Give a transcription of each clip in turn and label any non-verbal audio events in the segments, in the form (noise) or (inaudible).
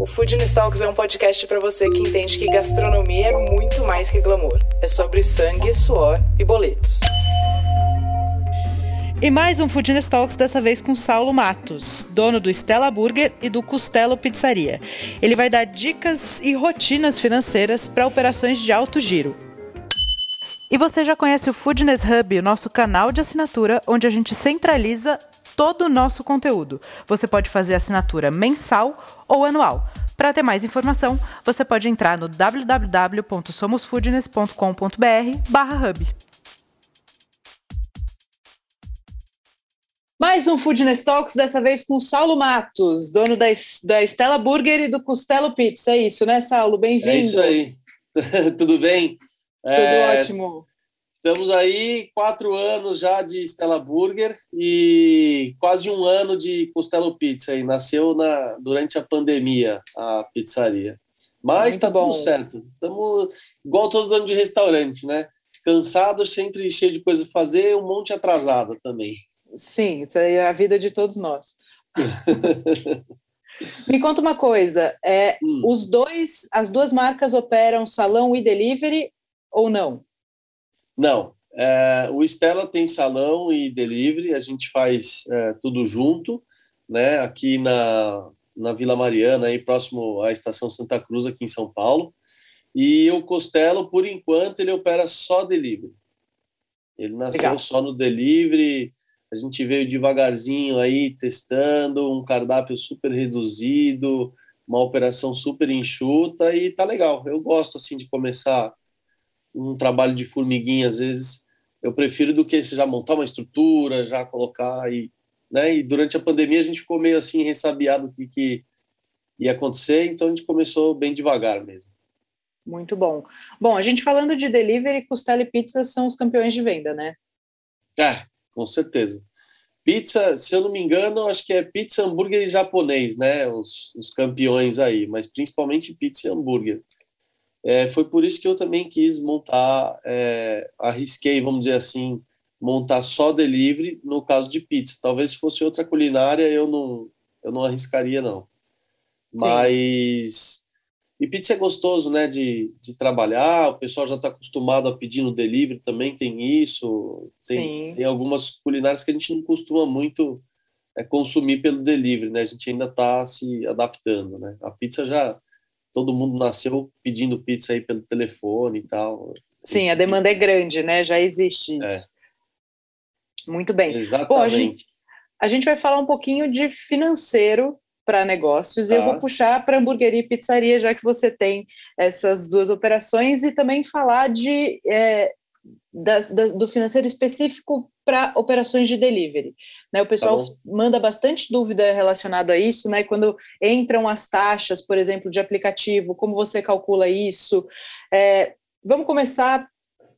O Food Talks é um podcast para você que entende que gastronomia é muito mais que glamour. É sobre sangue, suor e boletos. E mais um Food Talks, dessa vez com Saulo Matos, dono do Stella Burger e do Costelo Pizzaria. Ele vai dar dicas e rotinas financeiras para operações de alto giro. E você já conhece o Foodness Hub, o nosso canal de assinatura, onde a gente centraliza todo o nosso conteúdo. Você pode fazer assinatura mensal ou anual. Para ter mais informação, você pode entrar no www.somosfoodness.com.br/hub. Mais um Foodness Talks, dessa vez com Saulo Matos, dono da, da Stella Burger e do Costelo Pizza. É isso, né, Saulo? Bem-vindo. É isso aí. (laughs) Tudo bem? Tudo é, ótimo. Estamos aí quatro anos já de Stella Burger e quase um ano de Costello Pizza. E nasceu na, durante a pandemia a pizzaria. Mas está tudo certo. Estamos igual todo dono de restaurante, né? Cansado, sempre cheio de coisa para fazer, um monte atrasado também. Sim, isso aí é a vida de todos nós. (laughs) Me conta uma coisa, é, hum. os dois, as duas marcas operam salão e delivery ou não? Não. É, o Stella tem salão e delivery, a gente faz é, tudo junto, né? Aqui na, na Vila Mariana, aí próximo à Estação Santa Cruz, aqui em São Paulo. E o Costelo, por enquanto, ele opera só delivery. Ele nasceu Legal. só no delivery. A gente veio devagarzinho aí testando um cardápio super reduzido, uma operação super enxuta e tá legal. Eu gosto assim de começar um trabalho de formiguinha, às vezes eu prefiro do que já montar uma estrutura, já colocar e, né? E durante a pandemia a gente ficou meio assim ressabiado o que, que ia acontecer, então a gente começou bem devagar mesmo. Muito bom. Bom, a gente falando de delivery, Costela e Pizza são os campeões de venda, né? É, com certeza. Pizza, se eu não me engano, acho que é pizza, hambúrguer e japonês, né? Os, os campeões aí, mas principalmente pizza e hambúrguer. É, foi por isso que eu também quis montar, é, arrisquei, vamos dizer assim, montar só delivery no caso de pizza. Talvez se fosse outra culinária eu não, eu não arriscaria não. Sim. Mas e pizza é gostoso, né, de, de trabalhar. O pessoal já está acostumado a pedir no delivery, também tem isso. Tem, tem algumas culinárias que a gente não costuma muito é, consumir pelo delivery, né? A gente ainda está se adaptando, né? A pizza já todo mundo nasceu pedindo pizza aí pelo telefone e tal. Sim, a demanda é grande, né? Já existe isso. É. Muito bem. Exatamente. Bom, a, gente, a gente vai falar um pouquinho de financeiro para negócios tá. e eu vou tá. puxar para hamburgueria e pizzaria, já que você tem essas duas operações, e também falar de é, das, das, do financeiro específico para operações de delivery. Né, o pessoal tá manda bastante dúvida relacionado a isso, né? Quando entram as taxas, por exemplo, de aplicativo, como você calcula isso? É, vamos começar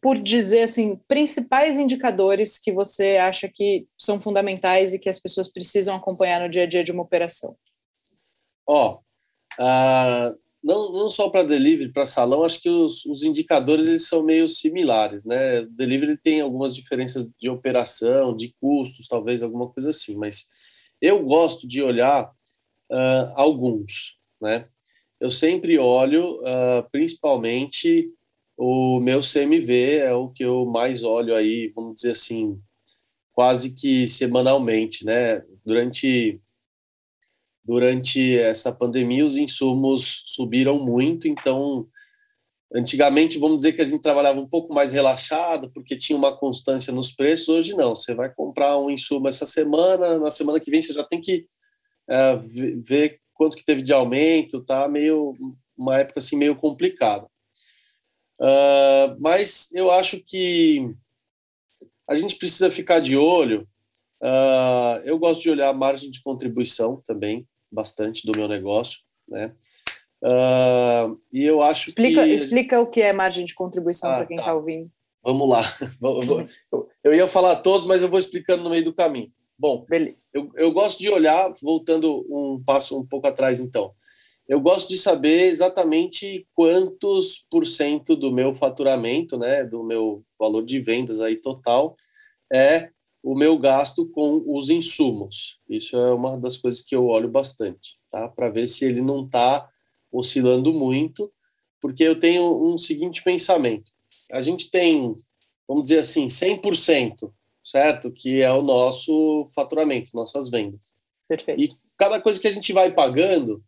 por dizer assim, principais indicadores que você acha que são fundamentais e que as pessoas precisam acompanhar no dia a dia de uma operação. Ó, oh, uh, não, não só para delivery, para salão, acho que os, os, indicadores eles são meio similares, né? O delivery tem algumas diferenças de operação, de custos, talvez alguma coisa assim, mas eu gosto de olhar uh, alguns, né? Eu sempre olho, uh, principalmente o meu CMV é o que eu mais olho aí, vamos dizer assim, quase que semanalmente, né? Durante durante essa pandemia os insumos subiram muito, então antigamente vamos dizer que a gente trabalhava um pouco mais relaxado porque tinha uma constância nos preços, hoje não, você vai comprar um insumo essa semana, na semana que vem você já tem que é, ver quanto que teve de aumento, tá meio uma época assim meio complicada. Uh, mas eu acho que a gente precisa ficar de olho. Uh, eu gosto de olhar a margem de contribuição também bastante do meu negócio, né? Uh, e eu acho explica, que... Explica o que é margem de contribuição ah, para quem está tá ouvindo. Vamos lá. (laughs) Eu ia falar todos, mas eu vou explicando no meio do caminho. Bom, Beleza. Eu, eu gosto de olhar, voltando um passo um pouco atrás, então. Eu gosto de saber exatamente quantos por cento do meu faturamento, né, do meu valor de vendas aí total, é o meu gasto com os insumos. Isso é uma das coisas que eu olho bastante, tá? Para ver se ele não está oscilando muito, porque eu tenho um seguinte pensamento. A gente tem, vamos dizer assim, 100%, certo? Que é o nosso faturamento, nossas vendas. Perfeito. E cada coisa que a gente vai pagando,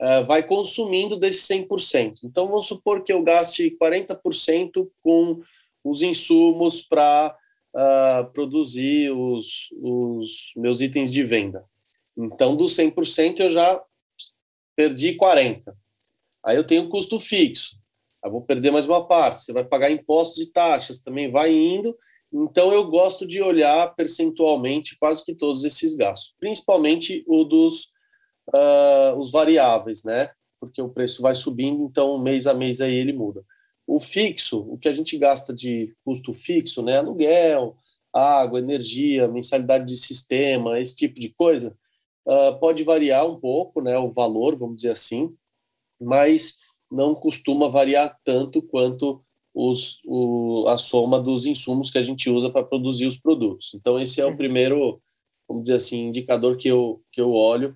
uh, vai consumindo desse 100%. Então, vamos supor que eu gaste 40% com os insumos para uh, produzir os, os meus itens de venda. Então, dos 100%, eu já perdi 40%. Aí eu tenho custo fixo. Eu vou perder mais uma parte. Você vai pagar impostos e taxas, também vai indo. Então, eu gosto de olhar percentualmente quase que todos esses gastos, principalmente o dos uh, os variáveis, né? Porque o preço vai subindo, então mês a mês aí ele muda. O fixo, o que a gente gasta de custo fixo, né? Aluguel, água, energia, mensalidade de sistema, esse tipo de coisa, uh, pode variar um pouco, né? O valor, vamos dizer assim, mas não costuma variar tanto quanto os, o, a soma dos insumos que a gente usa para produzir os produtos. Então, esse é o primeiro, vamos dizer assim, indicador que eu, que eu olho,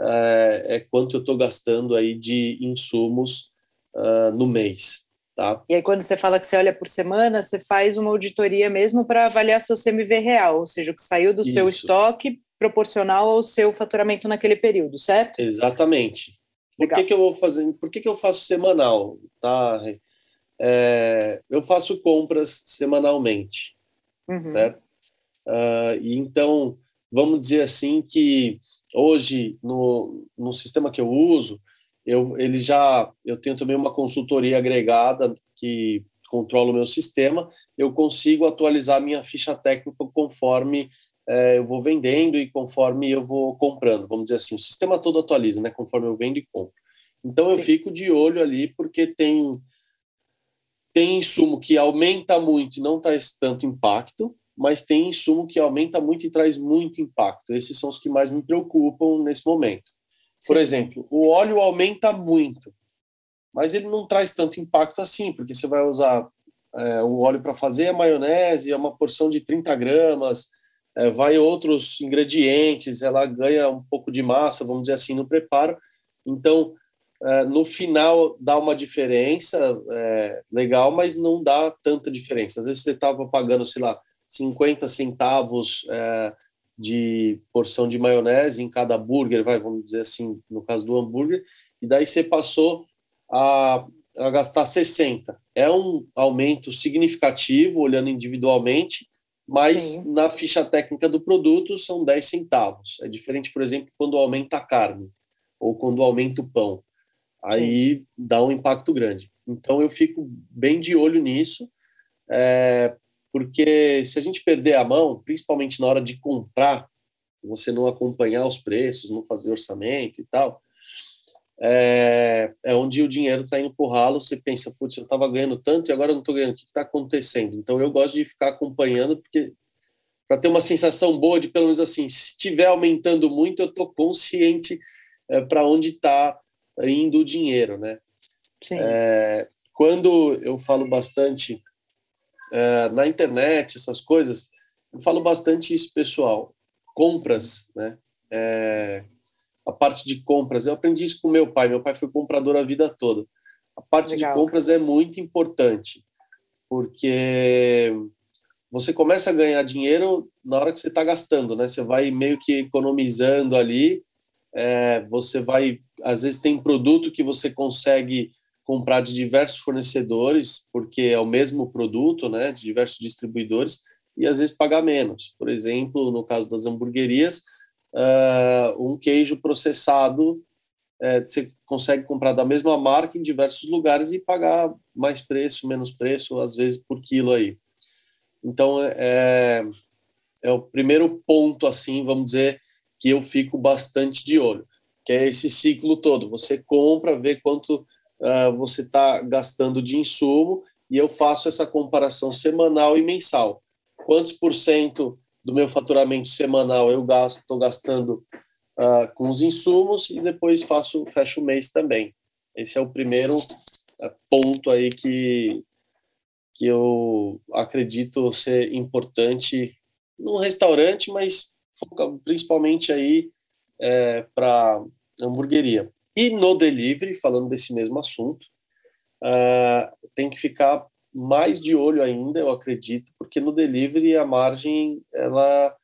é, é quanto eu estou gastando aí de insumos uh, no mês. Tá? E aí, quando você fala que você olha por semana, você faz uma auditoria mesmo para avaliar seu CMV real, ou seja, o que saiu do Isso. seu estoque proporcional ao seu faturamento naquele período, certo? Exatamente. Por que, que eu vou fazer? Por que, que eu faço semanal? Tá? É, eu faço compras semanalmente, uhum. certo? Uh, e então, vamos dizer assim que hoje, no, no sistema que eu uso, eu, ele já, eu tenho também uma consultoria agregada que controla o meu sistema, eu consigo atualizar minha ficha técnica conforme é, eu vou vendendo e conforme eu vou comprando, vamos dizer assim, o sistema todo atualiza, né, conforme eu vendo e compro. Então eu Sim. fico de olho ali porque tem tem insumo que aumenta muito e não traz tanto impacto, mas tem insumo que aumenta muito e traz muito impacto. Esses são os que mais me preocupam nesse momento. Por exemplo, o óleo aumenta muito, mas ele não traz tanto impacto assim, porque você vai usar é, o óleo para fazer a maionese, é uma porção de 30 gramas, é, vai outros ingredientes, ela ganha um pouco de massa, vamos dizer assim, no preparo. Então, é, no final dá uma diferença é, legal, mas não dá tanta diferença. Às vezes você estava pagando, sei lá, 50 centavos é, de porção de maionese em cada hambúrguer, vai, vamos dizer assim, no caso do hambúrguer, e daí você passou a, a gastar 60. É um aumento significativo, olhando individualmente, mas Sim. na ficha técnica do produto são 10 centavos. É diferente, por exemplo, quando aumenta a carne ou quando aumenta o pão. Aí Sim. dá um impacto grande. Então eu fico bem de olho nisso, é, porque se a gente perder a mão, principalmente na hora de comprar, você não acompanhar os preços, não fazer orçamento e tal, é, é onde o dinheiro está indo por ralo. Você pensa, putz, eu estava ganhando tanto e agora eu não estou ganhando, o que está acontecendo? Então eu gosto de ficar acompanhando, porque para ter uma sensação boa de pelo menos assim, se estiver aumentando muito, eu estou consciente é, para onde está indo o dinheiro, né? Sim. É, quando eu falo bastante é, na internet, essas coisas, eu falo bastante isso, pessoal. Compras, né? É, a parte de compras, eu aprendi isso com meu pai. Meu pai foi comprador a vida toda. A parte Legal. de compras é muito importante, porque você começa a ganhar dinheiro na hora que você está gastando, né? Você vai meio que economizando ali. É, você vai, às vezes, tem produto que você consegue comprar de diversos fornecedores, porque é o mesmo produto, né, de diversos distribuidores, e às vezes pagar menos. Por exemplo, no caso das hamburguerias, uh, um queijo processado uh, você consegue comprar da mesma marca em diversos lugares e pagar mais preço, menos preço, às vezes por quilo aí. Então, é, é o primeiro ponto, assim, vamos dizer, que eu fico bastante de olho, que é esse ciclo todo. Você compra, vê quanto uh, você está gastando de insumo e eu faço essa comparação semanal e mensal. Quantos por cento do meu faturamento semanal eu gasto, estou gastando uh, com os insumos e depois faço fecho o mês também. Esse é o primeiro uh, ponto aí que que eu acredito ser importante no restaurante, mas principalmente aí é, para hamburgueria. E no delivery, falando desse mesmo assunto, uh, tem que ficar mais de olho ainda, eu acredito, porque no delivery a margem ela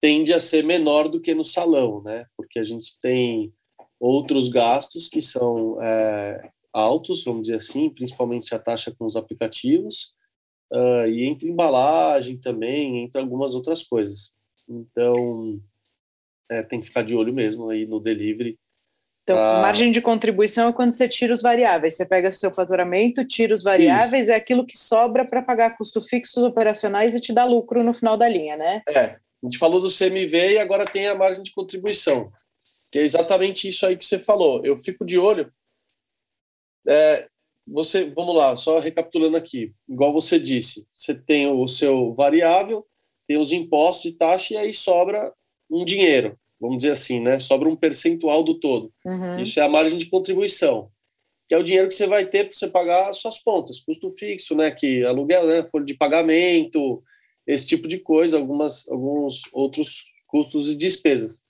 tende a ser menor do que no salão, né? Porque a gente tem outros gastos que são é, altos, vamos dizer assim, principalmente a taxa com os aplicativos, uh, e entre embalagem também, entre algumas outras coisas. Então, é, tem que ficar de olho mesmo aí no delivery. Então, pra... margem de contribuição é quando você tira os variáveis. Você pega seu faturamento, tira os variáveis, Isso. é aquilo que sobra para pagar custos fixos operacionais e te dá lucro no final da linha, né? É. A gente falou do CMV e agora tem a margem de contribuição, que é exatamente isso aí que você falou. Eu fico de olho. É, você, vamos lá, só recapitulando aqui, igual você disse, você tem o seu variável, tem os impostos e taxa, e aí sobra um dinheiro, vamos dizer assim, né? Sobra um percentual do todo. Uhum. Isso é a margem de contribuição, que é o dinheiro que você vai ter para você pagar as suas contas, custo fixo, né? Que aluguel, né? Folha de pagamento, esse tipo de coisa, algumas, alguns outros custos e despesas.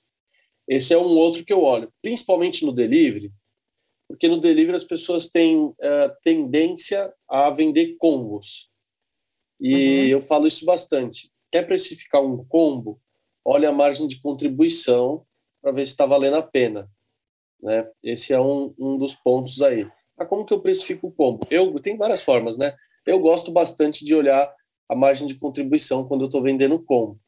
Esse é um outro que eu olho, principalmente no delivery, porque no delivery as pessoas têm uh, tendência a vender combos. E uhum. eu falo isso bastante. Quer precificar um combo? Olha a margem de contribuição para ver se está valendo a pena. Né? Esse é um, um dos pontos aí. Ah, como que eu precifico o combo? Eu tem várias formas, né? Eu gosto bastante de olhar a margem de contribuição quando eu estou vendendo combo.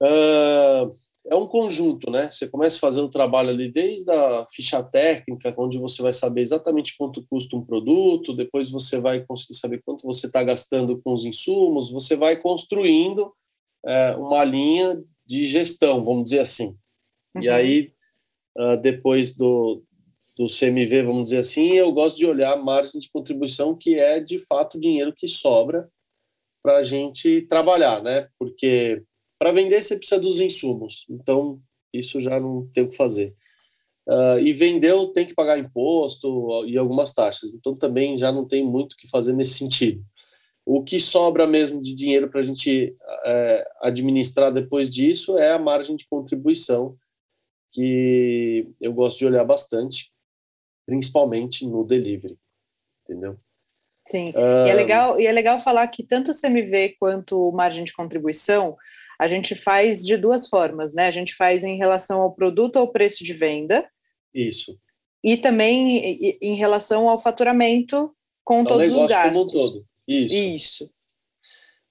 Uh, é um conjunto, né? Você começa fazendo o trabalho ali desde a ficha técnica, onde você vai saber exatamente quanto custa um produto, depois você vai conseguir saber quanto você está gastando com os insumos, você vai construindo é, uma linha de gestão, vamos dizer assim. Uhum. E aí, uh, depois do, do CMV, vamos dizer assim, eu gosto de olhar a margem de contribuição, que é de fato o dinheiro que sobra para a gente trabalhar, né? Porque para vender, você precisa dos insumos. Então, isso já não tem o que fazer. Uh, e vendeu, tem que pagar imposto e algumas taxas. Então, também já não tem muito o que fazer nesse sentido. O que sobra mesmo de dinheiro para a gente é, administrar depois disso é a margem de contribuição, que eu gosto de olhar bastante, principalmente no delivery, entendeu? Sim, uh, e, é legal, e é legal falar que tanto o CMV quanto margem de contribuição a gente faz de duas formas, né? A gente faz em relação ao produto ou preço de venda. Isso. E também em relação ao faturamento com todos os gastos. Como um todo. Isso. Isso.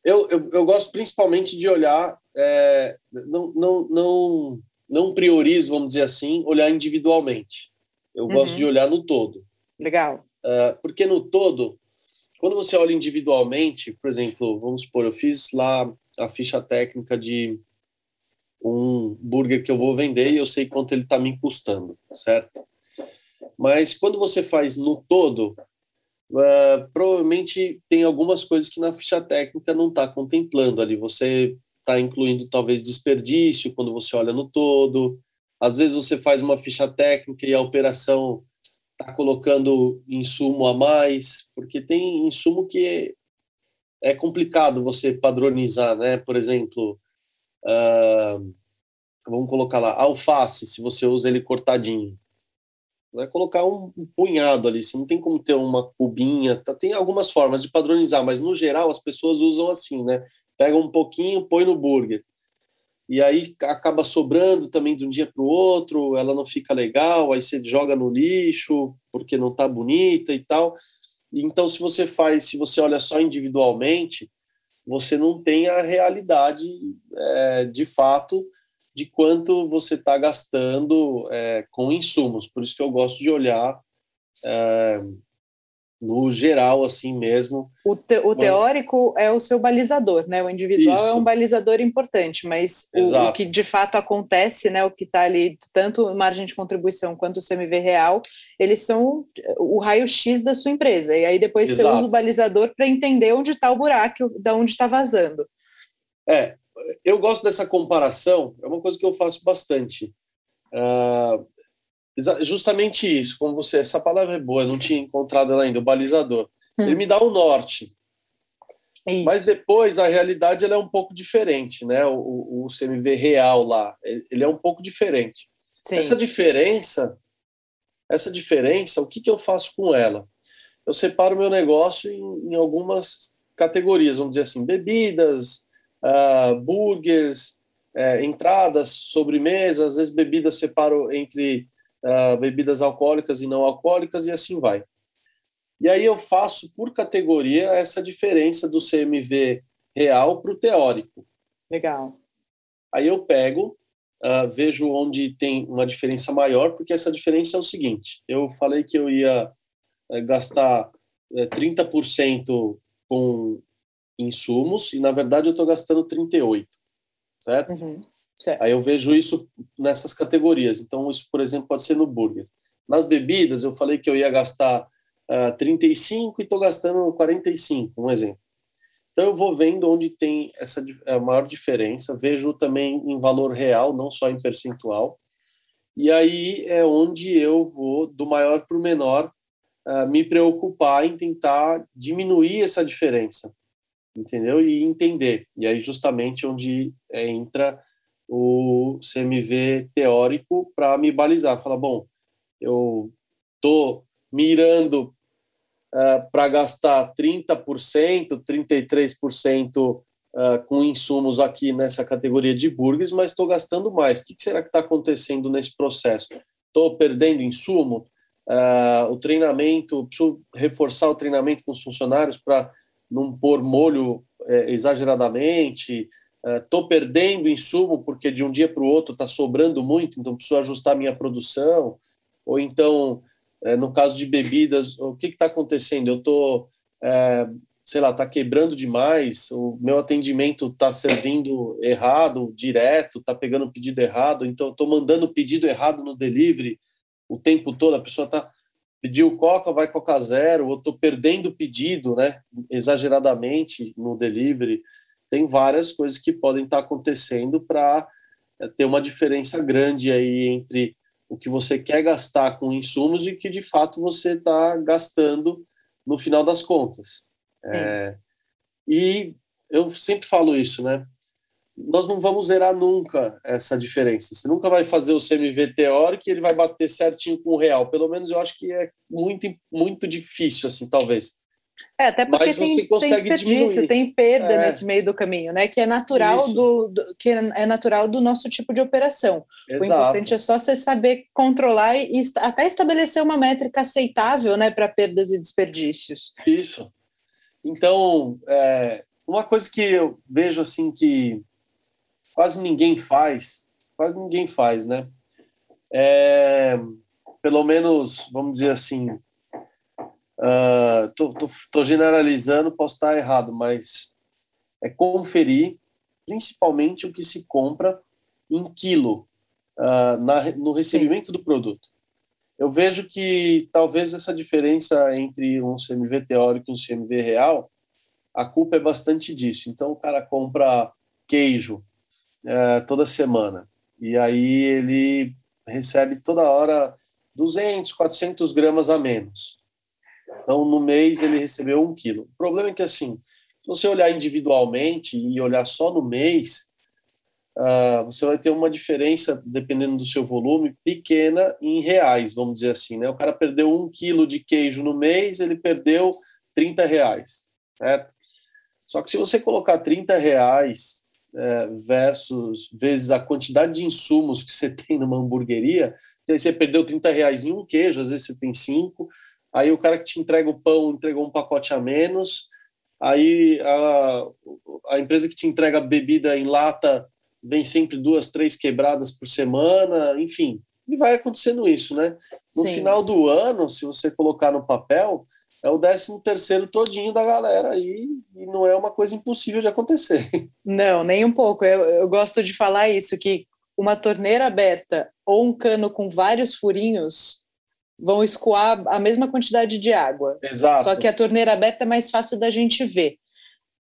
Eu, eu, eu gosto principalmente de olhar, é, não, não, não, não priorizo, vamos dizer assim, olhar individualmente. Eu uhum. gosto de olhar no todo. Legal. Uh, porque no todo, quando você olha individualmente, por exemplo, vamos supor, eu fiz lá a ficha técnica de um burger que eu vou vender e eu sei quanto ele está me custando, certo? Mas quando você faz no todo, uh, provavelmente tem algumas coisas que na ficha técnica não está contemplando ali. Você está incluindo talvez desperdício quando você olha no todo. Às vezes você faz uma ficha técnica e a operação está colocando insumo a mais, porque tem insumo que é complicado você padronizar, né? Por exemplo, uh, vamos colocar lá, alface, se você usa ele cortadinho. Vai colocar um, um punhado ali, você não tem como ter uma cubinha, tá, tem algumas formas de padronizar, mas no geral as pessoas usam assim, né? Pega um pouquinho, põe no burger. E aí acaba sobrando também de um dia para o outro, ela não fica legal, aí você joga no lixo porque não está bonita e tal. Então, se você faz, se você olha só individualmente, você não tem a realidade é, de fato de quanto você está gastando é, com insumos. Por isso que eu gosto de olhar é, no geral, assim mesmo. O, te, o teórico é o seu balizador, né? O individual Isso. é um balizador importante, mas o, o, que de fato acontece, né? O que está ali, tanto margem de contribuição quanto o CMV real, eles são o raio-x da sua empresa. E aí depois Exato. você usa o balizador para entender onde está o buraco, da onde está vazando. É, eu gosto dessa comparação, é uma coisa que eu faço bastante. Uh, justamente isso, como você, essa palavra é boa, eu não tinha encontrado ela ainda, o balizador. Hum. Ele me dá o norte. Isso. Mas depois a realidade ela é um pouco diferente, né? O, o CMV real lá, ele é um pouco diferente. Sim. Essa diferença, essa diferença, o que, que eu faço com ela? Eu separo meu negócio em, em algumas categorias, vamos dizer assim, bebidas, uh, burgers, uh, entradas, sobremesas, às vezes bebidas separo entre uh, bebidas alcoólicas e não alcoólicas e assim vai. E aí eu faço por categoria essa diferença do CMV real para o teórico. Legal. Aí eu pego, uh, vejo onde tem uma diferença maior, porque essa diferença é o seguinte: eu falei que eu ia uh, gastar uh, eh, 30% com insumos e na verdade eu estou gastando 38, certo? Uhum. Certo. Aí eu vejo isso nessas categorias. Então, isso, por exemplo, pode ser no burger. Nas bebidas, eu falei que eu ia gastar uh, ah, 35 e estou gastando 45, um exemplo. Então, eu vou vendo onde tem essa a maior diferença, vejo também em valor real, não só em percentual. E aí é onde eu vou, do maior para o menor, uh, me preocupar em tentar diminuir essa diferença, entendeu? E entender. E aí, justamente, onde é, entra o CMV teórico para me balizar. Falar, bom, eu estou mirando uh, eh, para gastar 30%, 33% uh, com insumos aqui nessa categoria de burgers, mas estou gastando mais. O que, que será que está acontecendo nesse processo? Estou perdendo insumo? Uh, o treinamento, preciso reforçar o treinamento com os funcionários para não pôr molho é, exageradamente, estou uh, perdendo insumo porque de um dia para o outro está sobrando muito, então preciso ajustar minha produção, ou então, uh, no caso de bebidas, o que está acontecendo? Eu estou, uh, sei lá, está quebrando demais, o meu atendimento está servindo errado, direto, está pegando pedido errado, então estou mandando pedido errado no delivery o tempo todo, a pessoa está pediu Coca, vai Coca Zero, ou estou perdendo pedido, né, exageradamente no delivery, tem várias coisas que podem estar acontecendo para é, ter uma diferença grande aí entre o que você quer gastar com insumos e o que de fato você está gastando no final das contas. É, e eu sempre falo isso, né? Nós não vamos zerar nunca essa diferença. Você nunca vai fazer o CMV teórico e ele vai bater certinho com o real. Pelo menos eu acho que é muito, muito difícil, assim, talvez. É, até porque Mas tem, tem desperdício, diminuir. tem perda é. nesse meio do caminho, né? Que é natural do, do, que é natural do nosso tipo de operação. Exato. O importante é só você saber controlar e, e até estabelecer uma métrica aceitável, né, para perdas e desperdícios. Isso. Então, é, uma coisa que eu vejo assim que quase ninguém faz, quase ninguém faz, né? É, pelo menos, vamos dizer assim, Uh, tô, tô, tô, generalizando, posso estar errado, mas é conferir principalmente o que se compra em quilo uh, na, no recebimento Sim. do produto. Eu vejo que talvez essa diferença entre um CMV teórico e um CMV real, a culpa é bastante disso. Então o cara compra queijo uh, toda semana e aí ele recebe toda hora 200, 400 gramas a menos. Então, no mês, ele recebeu um quilo. O problema é que, assim, se você olhar individualmente e olhar só no mês, uh, você vai ter uma diferença, dependendo do seu volume, pequena em reais, vamos dizer assim. Né? O cara perdeu um quilo de queijo no mês, ele perdeu 30 reais, certo? Só que se você colocar 30 reais é, versus vezes a quantidade de insumos que você (laughs) tem numa hamburgueria, aí você perdeu 30 reais em um queijo, às vezes você tem cinco, aí o cara que te entrega o pão entregou um pacote a menos, aí a, a empresa que te entrega a bebida em lata vem sempre duas, três quebradas por semana, enfim, e vai acontecendo isso, né? No Sim. final do ano, se você colocar no papel, é o 13 terceiro todinho da galera aí, e não é uma coisa impossível de acontecer. Não, nem um pouco. Eu, eu gosto de falar isso, que uma torneira aberta ou um cano com vários furinhos vão escoar a mesma quantidade de água. Exato. Só que a torneira aberta é mais fácil da gente ver.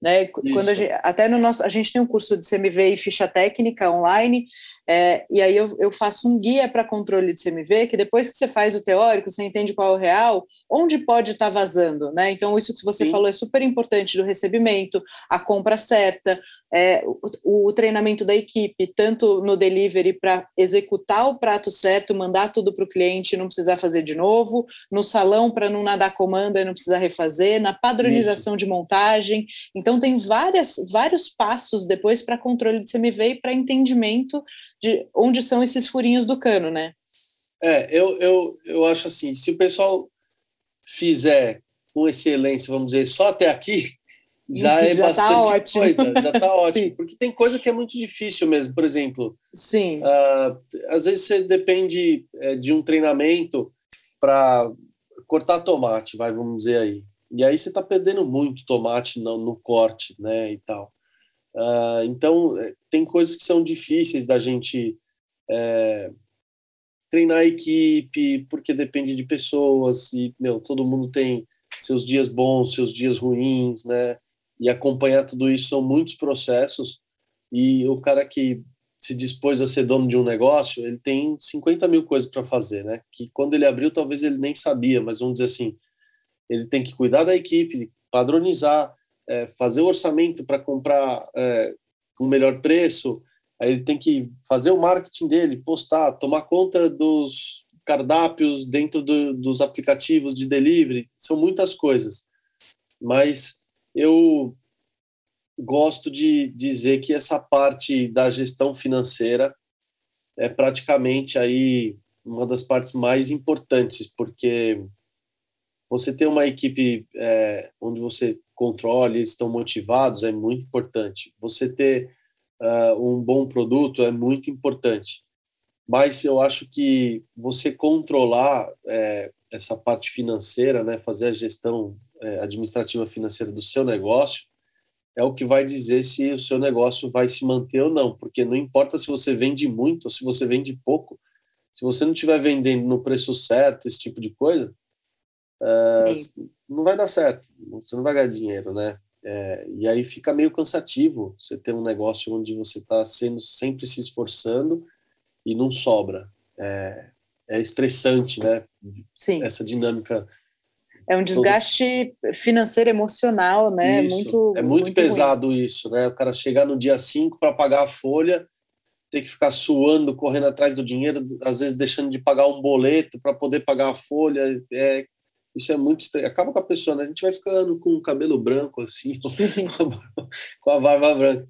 Né? Quando gente, até no nosso, a gente tem um curso de CMV e ficha técnica online, é, e aí eu, eu faço um guia para controle de CMV, que depois que você faz o teórico, você entende qual é o real, onde pode estar tá vazando, né? Então, isso que você Sim. falou é super importante do recebimento, a compra certa, é, o, o, treinamento da equipe, tanto no delivery para executar o prato certo, mandar tudo para o cliente e não precisar fazer de novo, no salão para não nadar comanda e não precisar refazer, na padronização isso. de montagem. Então, tem várias, vários passos depois para controle de CMV e para entendimento de onde são esses furinhos do cano, né? É, eu, eu, eu acho assim, se o pessoal fizer com excelência, vamos dizer, só até aqui, (laughs) já é já tá bastante tá coisa, já está (laughs) ótimo. porque tem coisa que é muito difícil mesmo. Por exemplo, Sim. Uh, às vezes você depende é, de um treinamento para cortar tomate, vai, vamos dizer aí. E aí você está perdendo muito tomate no, no, corte, né, e tal. Uh, então, é, tem coisas que são difíceis da gente é, treinar a equipe, porque depende de pessoas, e, meu, todo mundo tem seus dias bons, seus dias ruins, né? E acompanhar tudo isso são muitos processos, e o cara que se dispôs a ser dono de um negócio, ele tem 50 mil coisas para fazer, né? Que quando ele abriu, talvez ele nem sabia, mas vamos dizer assim, ele tem que cuidar da equipe, padronizar, é, fazer o orçamento para comprar é, com melhor preço, aí ele tem que fazer o marketing dele, postar, tomar conta dos cardápios dentro do, dos aplicativos de delivery, são muitas coisas. Mas eu gosto de dizer que essa parte da gestão financeira é praticamente aí uma das partes mais importantes, porque você ter uma equipe é, onde você controle, eles estão motivados, é muito importante. Você ter uh, um bom produto é muito importante. Mas eu acho que você controlar é, essa parte financeira, né, fazer a gestão é, administrativa financeira do seu negócio, é o que vai dizer se o seu negócio vai se manter ou não, porque não importa se você vende muito ou se você vende pouco, se você não estiver vendendo no preço certo, esse tipo de coisa, uh, não vai dar certo, você não vai ganhar dinheiro, né? É, e aí fica meio cansativo você ter um negócio onde você está sendo sempre se esforçando e não sobra. É, é estressante, né? Sim. Essa dinâmica. É um desgaste financeiro, emocional, né? Isso. Muito, é muito, muito pesado ruim. isso, né? O cara chegar no dia 5 para pagar a folha, ter que ficar suando, correndo atrás do dinheiro, às vezes deixando de pagar um boleto para poder pagar a folha. É, isso é muito estranho. Acaba com a pessoa, né? A gente vai ficando com o cabelo branco, assim, (laughs) com a barba branca.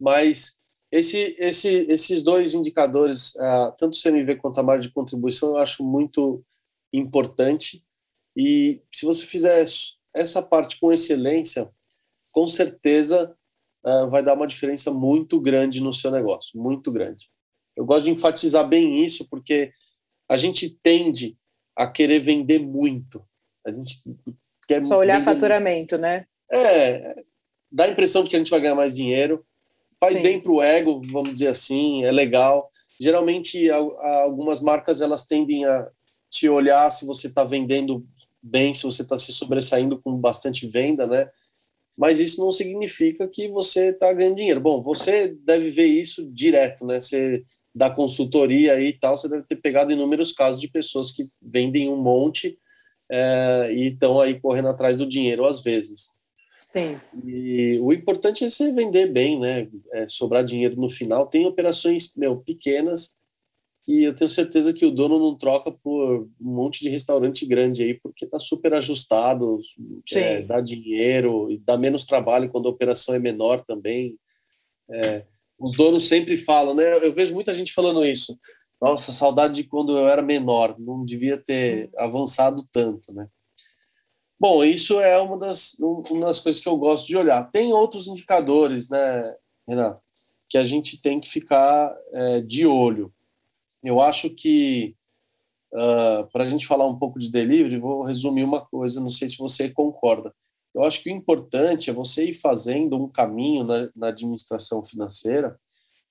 Mas esse, esse, esses dois indicadores, uh, tanto o CMV quanto a margem de contribuição, eu acho muito importante. E se você fizer essa parte com excelência, com certeza uh, vai dar uma diferença muito grande no seu negócio, muito grande. Eu gosto de enfatizar bem isso, porque a gente tende a querer vender muito. A gente quer Só olhar faturamento, né? É, dá a impressão de que a gente vai ganhar mais dinheiro, faz Sim. bem para o ego, vamos dizer assim, é legal. Geralmente, algumas marcas elas tendem a te olhar se você está vendendo bem, se você está se sobressaindo com bastante venda, né? Mas isso não significa que você está ganhando dinheiro. Bom, você deve ver isso direto, né? Você dá consultoria e tal, você deve ter pegado inúmeros casos de pessoas que vendem um monte é, e estão aí correndo atrás do dinheiro às vezes. Sim. E o importante é você vender bem, né? É sobrar dinheiro no final. Tem operações meu, pequenas e eu tenho certeza que o dono não troca por um monte de restaurante grande aí, porque está super ajustado, é, dá dinheiro e dá menos trabalho quando a operação é menor também. É, os donos sempre falam, né? Eu vejo muita gente falando isso. Nossa, saudade de quando eu era menor, não devia ter hum. avançado tanto, né? Bom, isso é uma das, uma das coisas que eu gosto de olhar. Tem outros indicadores, né, Renato, que a gente tem que ficar é, de olho. Eu acho que uh, para a gente falar um pouco de delivery, vou resumir uma coisa, não sei se você concorda. Eu acho que o importante é você ir fazendo um caminho na, na administração financeira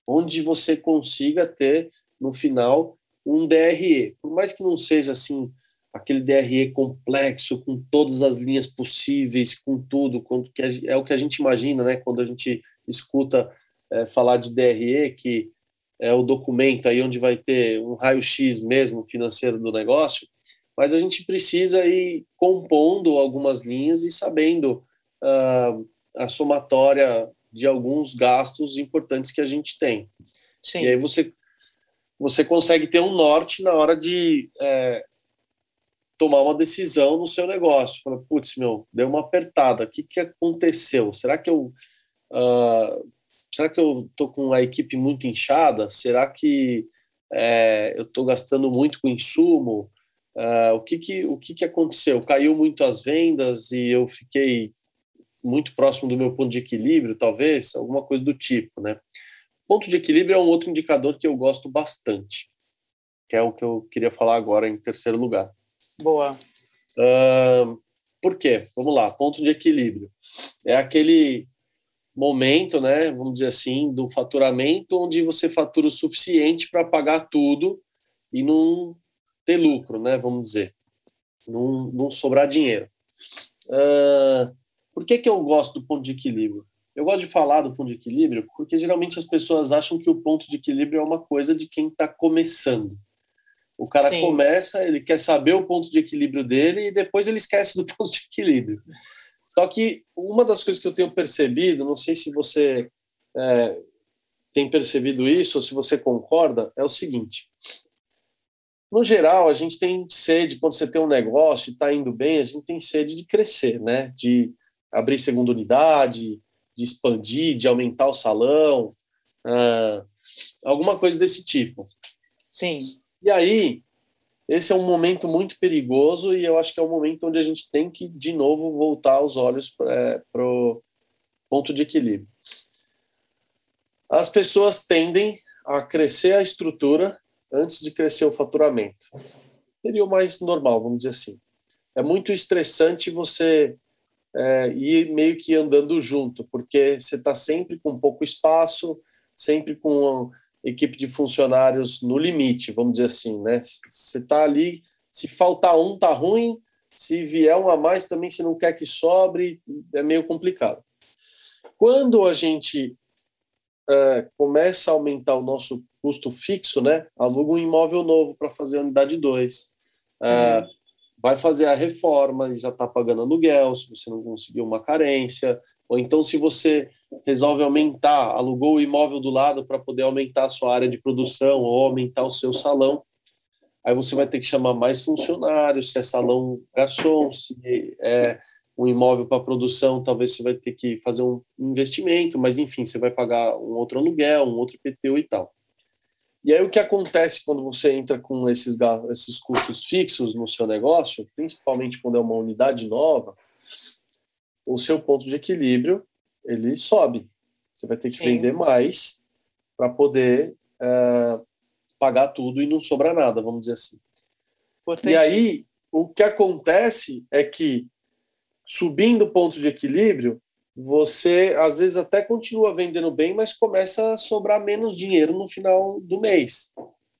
onde você consiga ter, no final, um DRE. Por mais que não seja assim aquele DRE complexo, com todas as linhas possíveis, com tudo, com, que é o que a gente imagina, né, quando a gente escuta é, falar de DRE, que é o documento aí onde vai ter um raio-x mesmo financeiro do negócio, mas a gente precisa ir compondo algumas linhas e sabendo uh, a somatória de alguns gastos importantes que a gente tem. Sim. E aí você, você consegue ter um norte na hora de é, tomar uma decisão no seu negócio. Fala, putz, meu, deu uma apertada, o que, que aconteceu? Será que eu... Uh, será que eu estou com a equipe muito inchada? Será que é, eu estou gastando muito com insumo? Uh, o que que, o que que aconteceu? Caiu muito as vendas e eu fiquei muito próximo do meu ponto de equilíbrio, talvez, alguma coisa do tipo, né? Ponto de equilíbrio é um outro indicador que eu gosto bastante, que é o que eu queria falar agora em terceiro lugar. Boa. Uh, por quê? Vamos lá, ponto de equilíbrio. É aquele momento, né, vamos dizer assim, do faturamento onde você fatura o suficiente para pagar tudo e não ter lucro, né, vamos dizer, não, não sobrar dinheiro. Uh, por que, que eu gosto do ponto de equilíbrio? Eu gosto de falar do ponto de equilíbrio porque geralmente as pessoas acham que o ponto de equilíbrio é uma coisa de quem está começando. O cara Sim. começa, ele quer saber o ponto de equilíbrio dele e depois ele esquece do (laughs) ponto de equilíbrio. Só que uma das coisas que eu tenho percebido, não sei se você é, tem percebido isso ou se você concorda, é o seguinte: no geral, a gente tem sede, quando você tem um negócio e está indo bem, a gente tem sede de crescer, né? De abrir segunda unidade, de expandir, de aumentar o salão, uh, alguma coisa desse tipo. Sim. E aí, esse é um momento muito perigoso e eu acho que é um momento onde a gente tem que, de novo, voltar os olhos para o ponto de equilíbrio. As pessoas tendem a crescer a estrutura antes de crescer o faturamento. Seria o mais normal, vamos dizer assim. É muito estressante você é, ir meio que andando junto, porque você está sempre com pouco espaço, sempre com equipe de funcionários no limite, vamos dizer assim, né? Você está ali, se faltar um, tá ruim, se vier um a mais também, você não quer que sobre, é meio complicado. Quando a gente é, começa a aumentar o nosso custo fixo, né? Aluga um imóvel novo para fazer a unidade 2. É, uhum vai fazer a reforma e já está pagando aluguel, se você não conseguiu uma carência, ou então se você resolve aumentar, alugou o imóvel do lado para poder aumentar a sua área de produção ou aumentar o seu salão, aí você vai ter que chamar mais funcionários, se é salão garçom, se é um imóvel para produção, talvez você vai ter que fazer um investimento, mas enfim, você vai pagar um outro aluguel, um outro IPTU e tal. E aí o que acontece quando você entra com esses, esses custos fixos no seu negócio, principalmente quando é uma unidade nova, o seu ponto de equilíbrio ele sobe. Você vai ter que Sim. vender mais para poder é, pagar tudo e não sobrar nada, vamos dizer assim. E aí o que acontece é que subindo o ponto de equilíbrio, você às vezes até continua vendendo bem, mas começa a sobrar menos dinheiro no final do mês,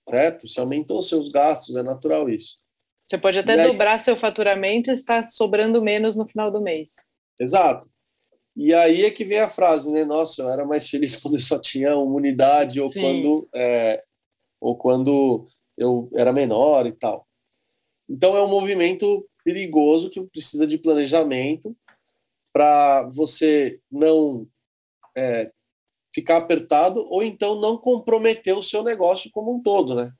certo? Você aumentou seus gastos, é natural isso. Você pode até aí... dobrar seu faturamento e está sobrando menos no final do mês. Exato. E aí é que vem a frase, né? Nossa, eu era mais feliz (laughs) quando eu só tinha uma unidade ou quando é, ou quando eu era menor e tal. Então é um movimento perigoso que precisa de planejamento para você não é, ficar apertado ou então não comprometer o seu negócio como um todo, né?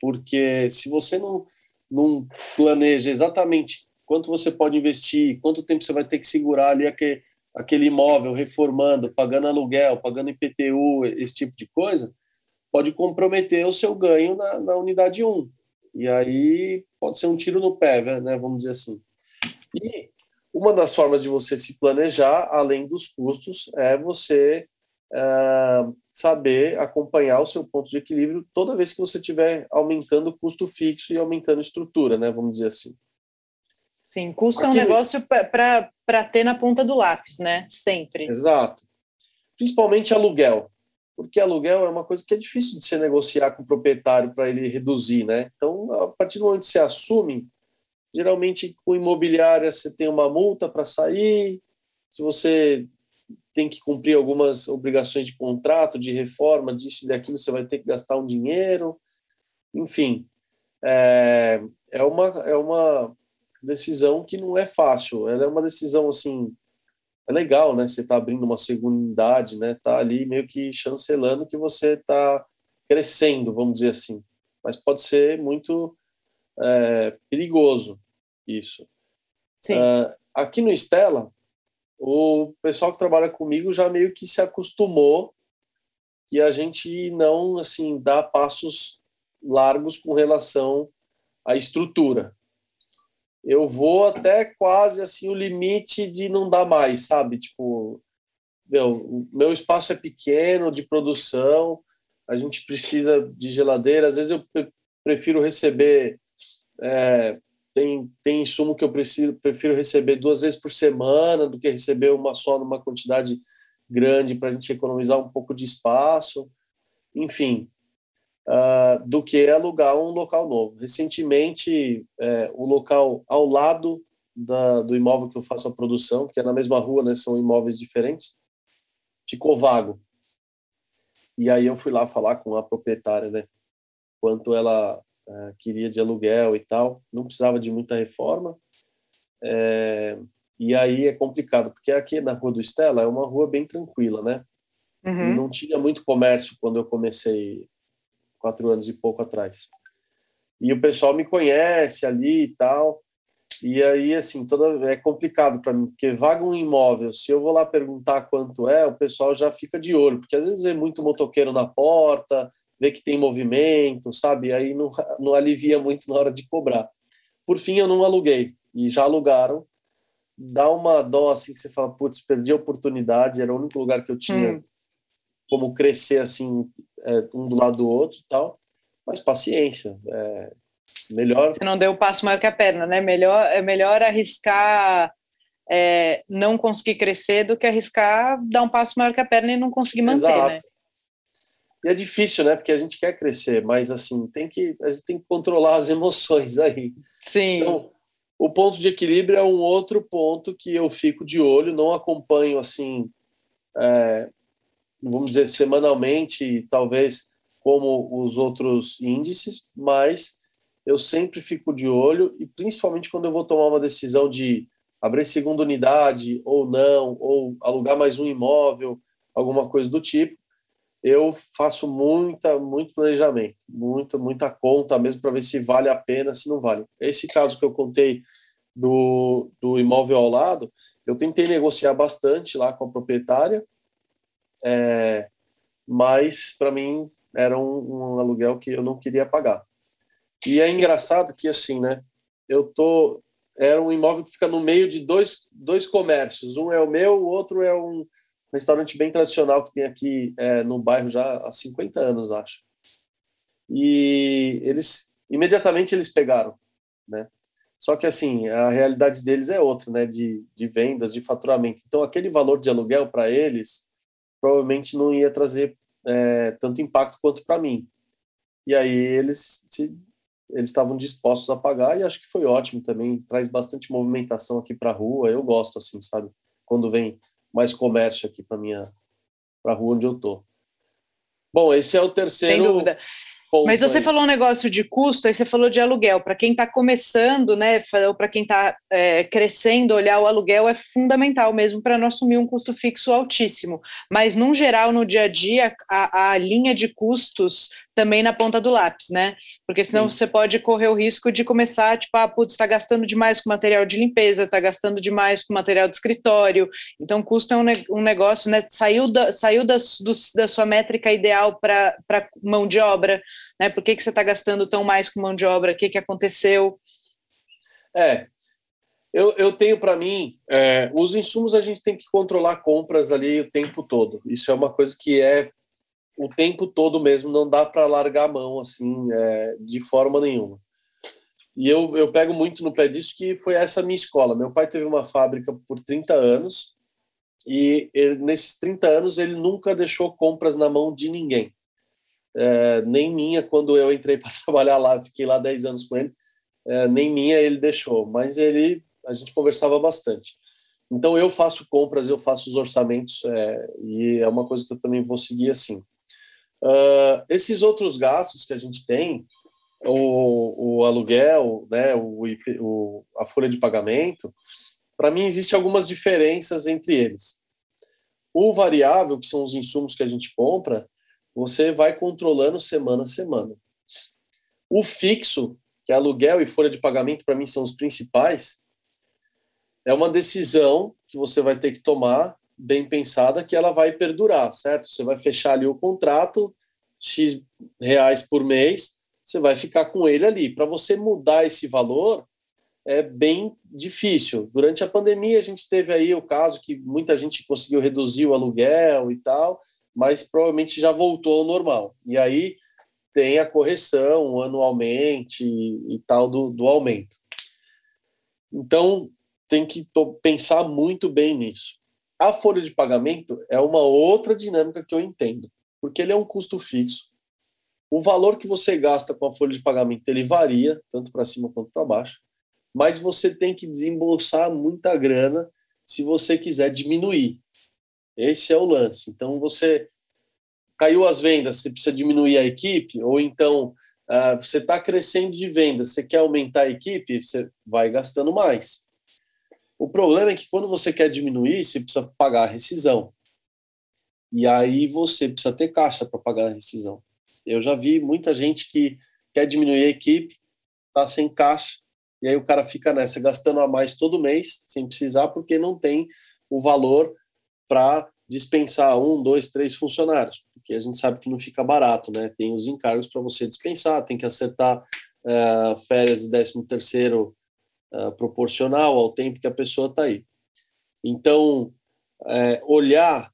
Porque se você não, não planeja exatamente quanto você pode investir, quanto tempo você vai ter que segurar ali aquele, aquele imóvel, reformando, pagando aluguel, pagando IPTU, esse tipo de coisa, pode comprometer o seu ganho na, na unidade 1. E aí pode ser um tiro no pé, né? Vamos dizer assim. E uma das formas de você se planejar, além dos custos, é você uh, saber acompanhar o seu ponto de equilíbrio toda vez que você estiver aumentando o custo fixo e aumentando a estrutura, né? Vamos dizer assim. Sim, custo é um negócio para ter na ponta do lápis, né? Sempre. Exato. Principalmente aluguel, porque aluguel é uma coisa que é difícil de se negociar com o proprietário para ele reduzir, né? Então, a partir do momento que você assume, geralmente com imobiliária você tem uma multa para sair, se você tem que cumprir algumas obrigações de contrato, de reforma, disso e daquilo, você vai ter que gastar um dinheiro, enfim, é, é uma é uma decisão que não é fácil. Ela é uma decisão assim, é legal, né? Você está abrindo uma segunda unidade, né? Tá ali meio que chancelando que você está crescendo, vamos dizer assim. Mas pode ser muito é, perigoso isso. Sim. Uh, aqui no Stella, o pessoal que trabalha comigo já meio que se acostumou que a gente não assim dá passos largos com relação à estrutura eu vou até quase assim o limite de não dar mais, sabe? Tipo, meu, meu espaço é pequeno de produção, a gente precisa de geladeira. Às vezes eu prefiro receber é, tem tem insumo que eu preciso prefiro receber duas vezes por semana do que receber uma só numa quantidade grande para a gente economizar um pouco de espaço. Enfim, uh, do que alugar um local novo. Recentemente, é, o local ao lado da, do imóvel que eu faço a produção, que é na mesma rua, né, são imóveis diferentes, ficou vago. E aí eu fui lá falar com a proprietária, né, quanto ela é, queria de aluguel e tal. Não precisava de muita reforma. É, e aí é complicado, porque aqui na Rua do Estela é uma rua bem tranquila, né? Uhum. Não tinha muito comércio quando eu comecei quatro anos e pouco atrás. E o pessoal me conhece ali e tal. E aí, assim, toda é complicado para mim, porque vaga um imóvel, se eu vou lá perguntar quanto é, o pessoal já fica de olho, porque às vezes vê muito motoqueiro na porta, vê que tem movimento, sabe? Aí não, não alivia muito na hora de cobrar. Por fim, eu não aluguei, e já alugaram. Dá uma dó assim que você fala, putz, perdi a oportunidade, era o único lugar que eu tinha hum. como crescer assim é, um do lado do outro e tal, mas paciência. É, melhor. Você não deu o passo maior que a perna, né? Melhor, é melhor arriscar é, não conseguir crescer do que arriscar dar um passo maior que a perna e não conseguir manter, Exato. né? E é difícil, né? Porque a gente quer crescer, mas assim, tem que, a gente tem que controlar as emoções (laughs) aí. Sim. Então, o ponto de equilíbrio é um outro ponto que eu fico de olho, não acompanho assim é, vamos dizer, semanalmente, talvez como os outros índices, mas eu sempre fico de olho e principalmente quando eu vou tomar uma decisão de abrir segunda unidade ou não, ou alugar mais um imóvel, alguma coisa do tipo, eu faço muita, muito planejamento, muita, muita conta mesmo para ver se vale a pena, se não vale. Esse caso que eu contei do, do imóvel ao lado, eu tentei negociar bastante lá com a proprietária, é, mas para mim era um, um, aluguel que eu não queria pagar. E é engraçado que assim, né? Eu tô era um imóvel que fica no meio de dois, dois comércios. Um é o meu, o outro é um restaurante bem tradicional que tem aqui é, no bairro já há 50 anos, acho. E eles imediatamente eles pegaram, né? Só que assim, a realidade deles é outra, né, de, de vendas, de faturamento. Então aquele valor de aluguel para eles provavelmente não ia trazer é, tanto impacto quanto para mim. E aí eles se, eles estavam dispostos a pagar e acho que foi ótimo também, traz bastante movimentação aqui para a rua. Eu gosto assim, sabe? Quando vem mais comércio aqui para minha para a rua onde eu tô. Bom, esse é o terceiro. Sem dúvida. Mas você aí. falou um negócio de custo, aí você falou de aluguel. Para quem está começando, né, ou para quem está é, crescendo, olhar o aluguel é fundamental mesmo para não assumir um custo fixo altíssimo. Mas, num geral, no dia a dia, a, a linha de custos também na ponta do lápis, né? Porque senão Sim. você pode correr o risco de começar, tipo, ah, putz, está gastando demais com material de limpeza, está gastando demais com material de escritório. Então, custo é um, um negócio, né? Saiu da, saiu da, do, da sua métrica ideal para mão de obra, né? Por que, que você está gastando tão mais com mão de obra? O que, que aconteceu? É, Eu, eu tenho para mim, é, os insumos a gente tem que controlar compras ali o tempo todo. Isso é uma coisa que é o tempo todo mesmo, não dá para largar a mão assim, é, de forma nenhuma. E eu, eu pego muito no pé disso, que foi essa minha escola. Meu pai teve uma fábrica por 30 anos, e ele, nesses 30 anos ele nunca deixou compras na mão de ninguém. É, nem minha, quando eu entrei (laughs) para trabalhar lá, fiquei lá 10 anos com ele, é, nem minha ele deixou, mas ele, a gente conversava bastante. Então eu faço compras, eu faço os orçamentos, é, e é uma coisa que eu também vou seguir assim. Uh, esses outros gastos que a gente tem, o, o aluguel, né, o, o, a folha de pagamento, para mim, existem algumas diferenças entre eles. O variável, que são os insumos que a gente compra, você vai controlando semana a semana. O fixo, que é aluguel e folha de pagamento, para mim são os principais, é uma decisão que você vai ter que tomar bem pensada que ela vai perdurar, certo? Você vai fechar ali o contrato, X reais por mês, você vai ficar com ele ali. Para você mudar esse valor, é bem difícil. Durante a pandemia, a gente teve aí o caso que muita gente conseguiu reduzir o aluguel e tal, mas provavelmente já voltou ao normal. E aí tem a correção anualmente e, tal do, do aumento. Então, tem que pensar muito bem nisso. A folha de pagamento é uma outra dinâmica que eu entendo, porque ele é um custo fixo. O valor que você gasta com a folha de pagamento ele varia, tanto para cima quanto para baixo mas você tem que desembolsar muita grana se você quiser diminuir. Esse é o lance. Então, você caiu as vendas, você precisa diminuir a equipe, ou então uh, você está crescendo de vendas, você quer aumentar a equipe, você vai gastando mais. O problema é que quando você quer diminuir, você precisa pagar a rescisão. E aí você precisa ter caixa para pagar a rescisão. Eu já vi muita gente que quer diminuir a equipe, está sem caixa, e aí o cara fica nessa, gastando a mais todo mês, sem precisar, porque não tem o valor para dispensar um, dois, três funcionários, porque a gente sabe que não fica barato, né? Tem os encargos para você dispensar, tem que acertar uh, férias e décimo terceiro uh, proporcional ao tempo que a pessoa está aí. Então, é, olhar,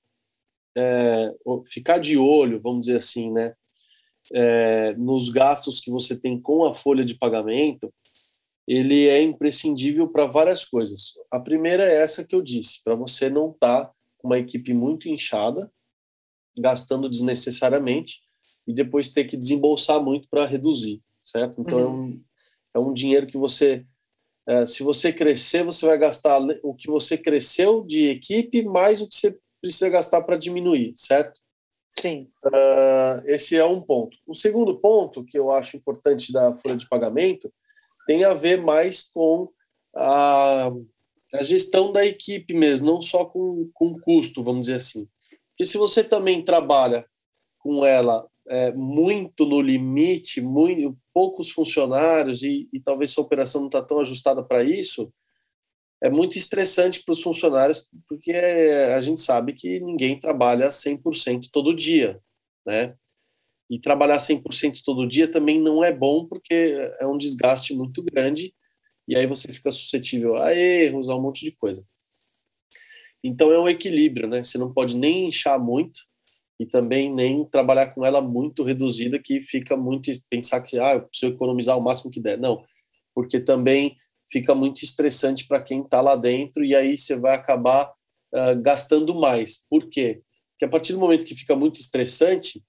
é, ficar de olho, vamos dizer assim, né? É, nos gastos que você tem com a folha de pagamento, ele é imprescindível para várias coisas. A primeira é essa que eu disse, para você não estar tá com uma equipe muito inchada, gastando desnecessariamente e depois ter que desembolsar muito para reduzir, certo? Então uhum. é, um, é um dinheiro que você, é, se você crescer, você vai gastar o que você cresceu de equipe mais o que você precisa gastar para diminuir, certo? Sim. Uh, esse é um ponto. O segundo ponto que eu acho importante da folha de pagamento tem a ver mais com a, a gestão da equipe mesmo, não só com, com custo, vamos dizer assim. Porque se você também trabalha com ela é, muito no limite, muito, poucos funcionários e, e talvez sua operação não está tão ajustada para isso, é muito estressante para os funcionários, porque a gente sabe que ninguém trabalha 100% todo dia, né? E trabalhar 100% todo dia também não é bom, porque é um desgaste muito grande, e aí você fica suscetível a erros, a um monte de coisa. Então é um equilíbrio, né? Você não pode nem inchar muito e também nem trabalhar com ela muito reduzida, que fica muito pensar que ah, eu preciso economizar o máximo que der. Não, porque também fica muito estressante para quem está lá dentro e aí você vai acabar uh, gastando mais. Por quê? Porque a partir do momento que fica muito estressante,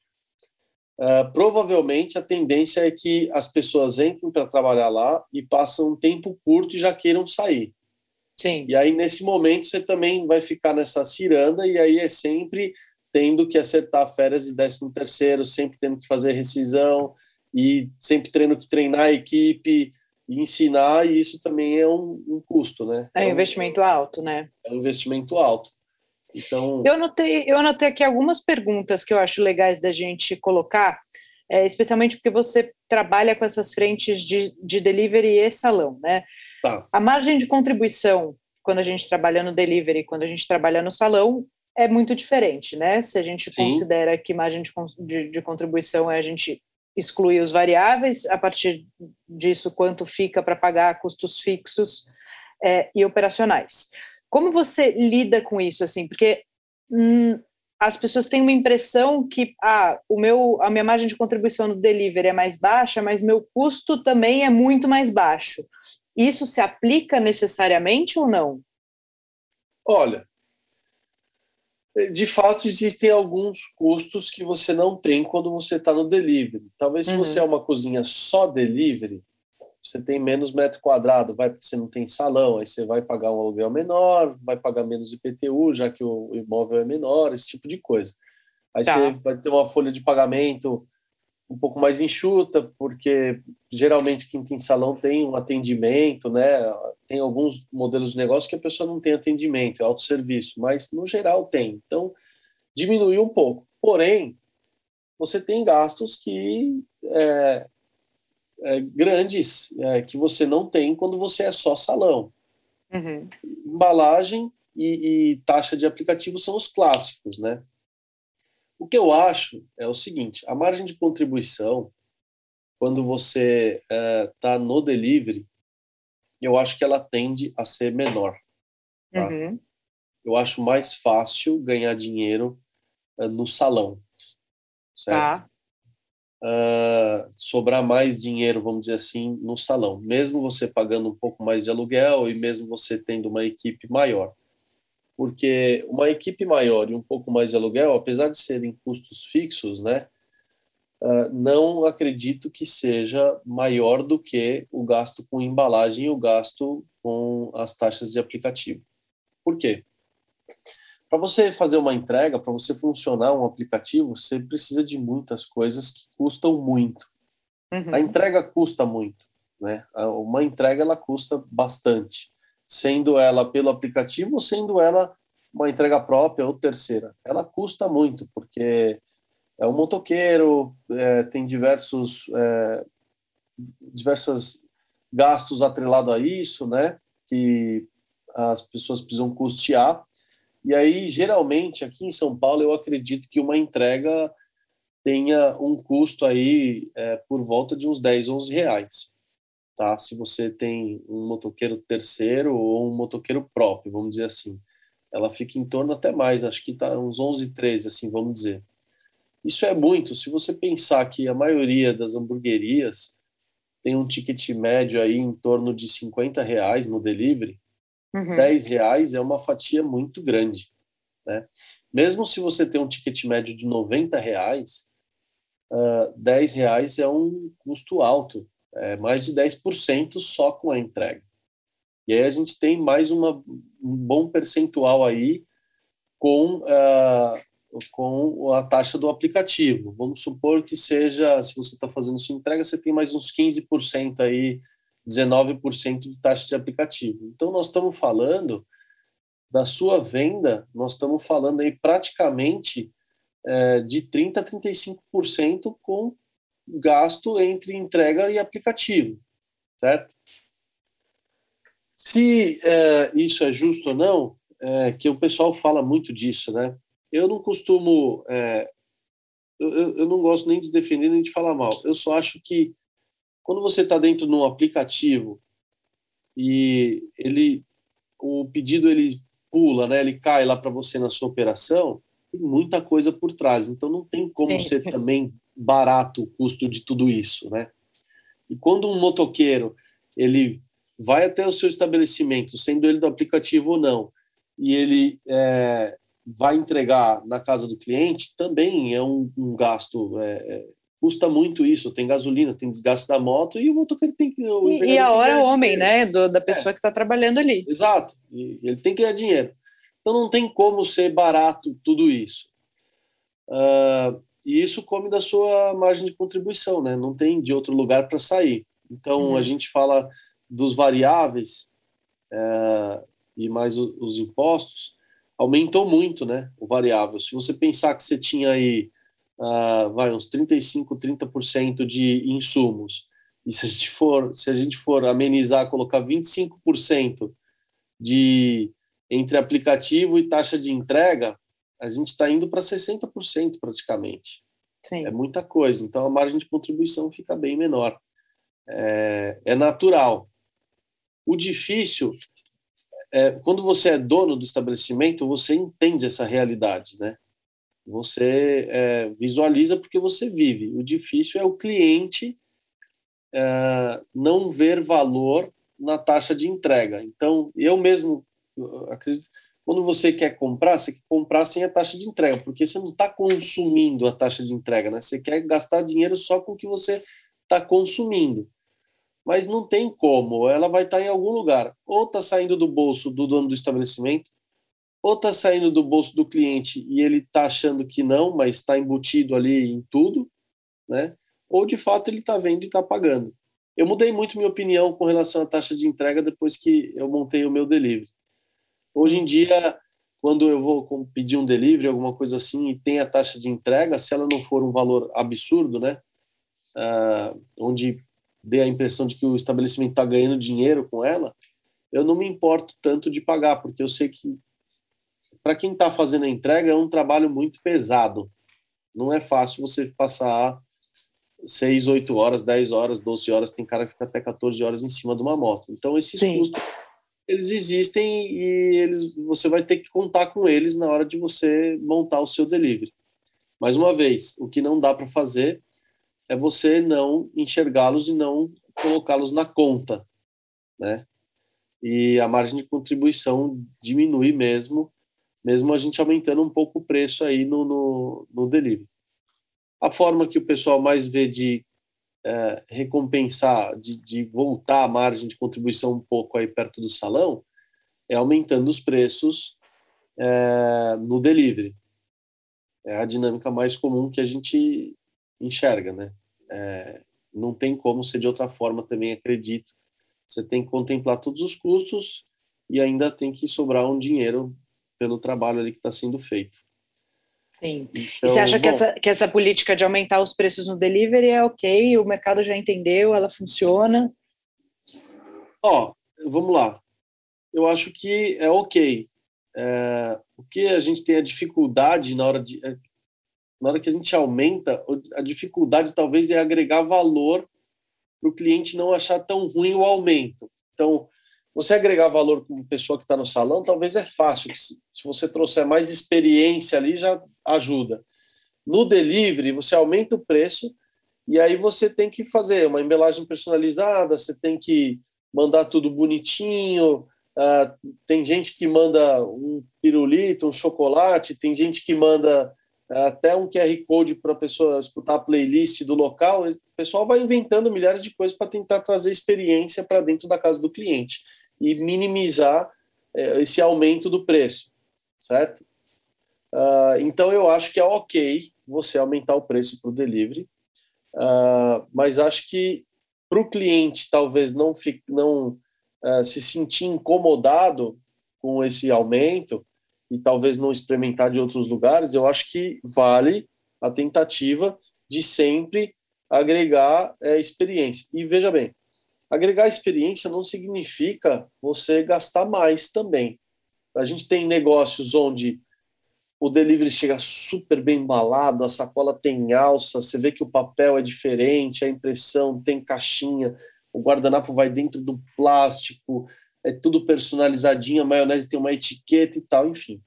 Uh, provavelmente a tendência é que as pessoas entrem para trabalhar lá e passam um tempo curto e já queiram sair. Sim. E aí, nesse momento, você também vai ficar nessa ciranda, e aí é sempre tendo que acertar férias e décimo terceiro, sempre tendo que fazer rescisão, e sempre tendo que treinar a equipe e ensinar, e isso também é um, um custo, né? É um investimento alto, né? É um investimento alto. Então... Eu, anotei, eu anotei aqui algumas perguntas que eu acho legais da gente colocar, é, especialmente porque você trabalha com essas frentes de, de delivery e salão, né? Tá. A margem de contribuição, quando a gente trabalha no delivery, quando a gente trabalha no salão, é muito diferente, né? Se a gente Sim. considera que margem de, de, de contribuição é a gente excluir os variáveis, a partir disso, quanto fica para pagar custos fixos, é, e operacionais. Como você lida com isso, assim? Porque hum, as pessoas têm uma impressão que ah, o meu, a minha margem de contribuição no delivery é mais baixa, mas meu custo também é muito mais baixo. Isso se aplica necessariamente ou não? Olha, de fato existem alguns custos que você não tem quando você está no delivery. Talvez se você uhum. é uma cozinha só delivery, você tem menos metro quadrado, vai porque você não tem salão, aí você vai pagar um aluguel menor, vai pagar menos IPTU, já que o imóvel é menor, esse tipo de coisa. Aí tá. você vai ter uma folha de pagamento um pouco mais enxuta, porque geralmente quem tem salão tem um atendimento, né? Tem alguns modelos de negócio que a pessoa não tem atendimento, é autosserviço, mas no geral tem. Então, diminuiu um pouco. Porém, você tem gastos que é, é, grandes é, que você não tem quando você é só salão. Uhum. Embalagem e, e, taxa de aplicativo são os clássicos, né? O que eu acho é o seguinte: a margem de contribuição, quando você está é, no delivery, eu acho que ela tende a ser menor. Tá? Uhum. Eu acho mais fácil ganhar dinheiro é, no salão, certo? Tá uh, sobrar mais dinheiro, vamos dizer assim, no salão, mesmo você pagando um pouco mais de aluguel e mesmo você tendo uma equipe maior. Porque uma equipe maior e um pouco mais de aluguel, apesar de serem custos fixos, né, uh, não acredito que seja maior do que o gasto com embalagem e o gasto com as taxas de aplicativo. Por quê? Para você fazer uma entrega, para você funcionar um aplicativo, você precisa de muitas coisas que custam muito. Uhum. A entrega custa muito, né? Uma entrega ela custa bastante, sendo ela pelo aplicativo ou sendo ela uma entrega própria ou terceira. Ela custa muito porque é um motoqueiro, é, tem diversos é, gastos atrelados a isso, né? Que as pessoas precisam custear e aí, geralmente, aqui em São Paulo, eu acredito que uma entrega tenha um custo aí é, por volta de uns 10, 11 reais. Tá? Se você tem um motoqueiro terceiro ou um motoqueiro próprio, vamos dizer assim. Ela fica em torno até mais, acho que está uns 11, 13, assim, vamos dizer. Isso é muito. Se você pensar que a maioria das hamburguerias tem um ticket médio aí em torno de 50 reais no delivery, Uhum. 10 reais é uma fatia muito grande. Né? Mesmo se você tem um ticket médio de 90 reais, uh, 10 reais é um custo alto, é mais de 10% só com a entrega. E aí a gente tem mais uma, um bom percentual aí com, uh, com a taxa do aplicativo. Vamos supor que seja, se você está fazendo sua entrega, você tem mais uns 15% aí 19% de taxa de aplicativo. Então, nós estamos falando da sua venda, nós estamos falando aí praticamente é, de 30% a 35% com gasto entre entrega e aplicativo, certo? Se é, isso é justo ou não, é, que o pessoal fala muito disso, né? Eu não costumo, é, eu, eu não gosto nem de defender nem de falar mal. Eu só acho que quando você está dentro de um aplicativo e ele o pedido ele pula, né? Ele cai lá para você na sua operação, tem muita coisa por trás. Então não tem como Sim. ser também barato o custo de tudo isso, né? E quando um motoqueiro ele vai até o seu estabelecimento, sendo ele do aplicativo ou não, e ele é, vai entregar na casa do cliente, também é um, um gasto é, é custa muito isso, tem gasolina, tem desgaste da moto e o motoqueiro tem que. E, e a hora é homem, né? Do, da pessoa é. que está trabalhando ali. Exato, e ele tem que ganhar dinheiro. Então não tem como ser barato tudo isso. Uh, e isso come da sua margem de contribuição, né? Não tem de outro lugar para sair. Então uhum. a gente fala dos variáveis uh, e mais o, os impostos, aumentou muito, né? O variável. Se você pensar que você tinha aí uh, vai uns 35, 30% de insumos. E se a gente for, se a gente for amenizar, colocar 25% de entre aplicativo e taxa de entrega, a gente está indo para 60% praticamente. Sim. É muita coisa. Então a margem de contribuição fica bem menor. É, é natural. O difícil é, quando você é dono do estabelecimento, você entende essa realidade, né? Você é, visualiza porque você vive. O difícil é o cliente é, não ver valor na taxa de entrega. Então, eu mesmo eu acredito, quando você quer comprar, você quer comprar sem a taxa de entrega, porque você não está consumindo a taxa de entrega, né? Você quer gastar dinheiro só com o que você está consumindo mas não tem como. Ela vai estar em algum lugar. Ou está saindo do bolso do dono do estabelecimento, ou está saindo do bolso do cliente e ele está achando que não, mas está embutido ali em tudo, né? Ou de fato ele está vendo e está pagando. Eu mudei muito minha opinião com relação à taxa de entrega depois que eu montei o meu delivery. Hoje em dia, quando eu vou pedir um delivery, alguma coisa assim, e tem a taxa de entrega, se ela não for um valor absurdo, né? Uh, onde dê a impressão de que o estabelecimento está ganhando dinheiro com ela, eu não me importo tanto de pagar, porque eu sei que para quem está fazendo a entrega é um trabalho muito pesado. Não é fácil você passar 6, 8 horas, 10 horas, 12 horas, tem cara que fica até 14 horas em cima de uma moto. Então esses Sim. custos eles existem e eles você vai ter que contar com eles na hora de você montar o seu delivery. Mais uma vez, o que não dá para fazer é você não enxergá-los e não colocá-los na conta, né? E a margem de contribuição diminui mesmo, mesmo a gente aumentando um pouco o preço aí no, no, no delivery. A forma que o pessoal mais vê de é, recompensar, de, de voltar a margem de contribuição um pouco aí perto do salão, é aumentando os preços é, no delivery. É a dinâmica mais comum que a gente enxerga, né? É, não tem como ser de outra forma também, acredito. Você tem que contemplar todos os custos e ainda tem que sobrar um dinheiro pelo trabalho ali que está sendo feito. Sim. Então, e você acha bom, que, essa, que essa política de aumentar os preços no delivery é ok? O mercado já entendeu? Ela funciona? Ó, vamos lá. Eu acho que é ok. É, o que a gente tem a dificuldade na hora de. É, na hora que a gente aumenta, a dificuldade talvez é agregar valor para o cliente não achar tão ruim o aumento. Então, você agregar valor como pessoa que está no salão, talvez é fácil. Se você trouxer mais experiência ali, já ajuda. No delivery, você aumenta o preço e aí você tem que fazer uma embelagem personalizada, você tem que mandar tudo bonitinho. Uh, tem gente que manda um pirulito, um chocolate, tem gente que manda até um QR Code para a pessoa escutar a playlist do local. O pessoal vai inventando milhares de coisas para tentar trazer experiência para dentro da casa do cliente e minimizar é, esse aumento do preço, certo? Uh, então eu acho que é ok você aumentar o preço para o delivery, uh, mas acho que para o cliente talvez não, fique, não uh, se sentir incomodado com esse aumento, e talvez não experimentar de outros lugares, eu acho que vale a tentativa de sempre agregar é, experiência. E veja bem, agregar experiência não significa você gastar mais também. A gente tem negócios onde o delivery chega super bem embalado, a sacola tem alça, você vê que o papel é diferente, a impressão tem caixinha, o guardanapo vai dentro do plástico, é tudo personalizadinho, a maionese tem uma etiqueta e tal, enfim.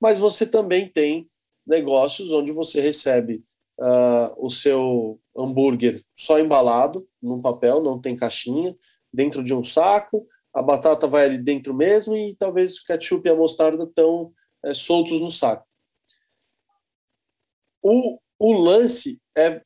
Mas você também tem negócios onde você recebe uh, o seu hambúrguer só embalado num papel, não tem caixinha, dentro de um saco, a batata vai ali dentro mesmo e talvez o ketchup e a mostarda estão é, soltos no saco. O, o lance é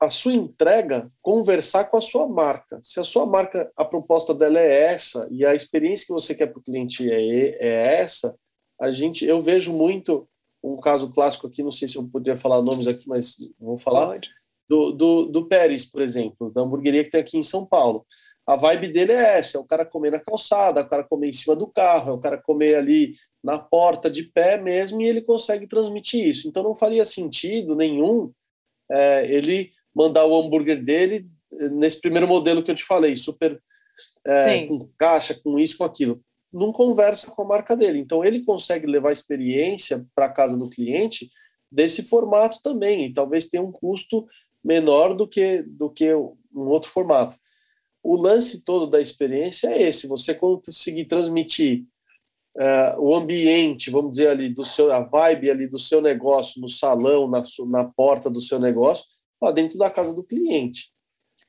a sua entrega conversar com a sua marca. Se a sua marca, a proposta dela é essa e a experiência que você quer para o cliente é, é essa, a gente, eu vejo muito um caso clássico aqui, não sei se eu poderia falar nomes aqui, mas vou falar. Do, do, do Pérez, por exemplo, da hamburgueria que tem aqui em São Paulo. A vibe dele é essa: é o cara comer na calçada, é o cara comer em cima do carro, é o cara comer ali na porta de pé mesmo, e ele consegue transmitir isso. Então não faria sentido nenhum é, ele mandar o hambúrguer dele nesse primeiro modelo que eu te falei, super é, com caixa, com isso, com aquilo. Não conversa com a marca dele. Então ele consegue levar experiência para a casa do cliente desse formato também, e talvez tenha um custo menor do que do que um outro formato. O lance todo da experiência é esse: você conseguir transmitir uh, o ambiente, vamos dizer ali, do seu, a vibe ali do seu negócio, no salão, na, na porta do seu negócio, lá dentro da casa do cliente.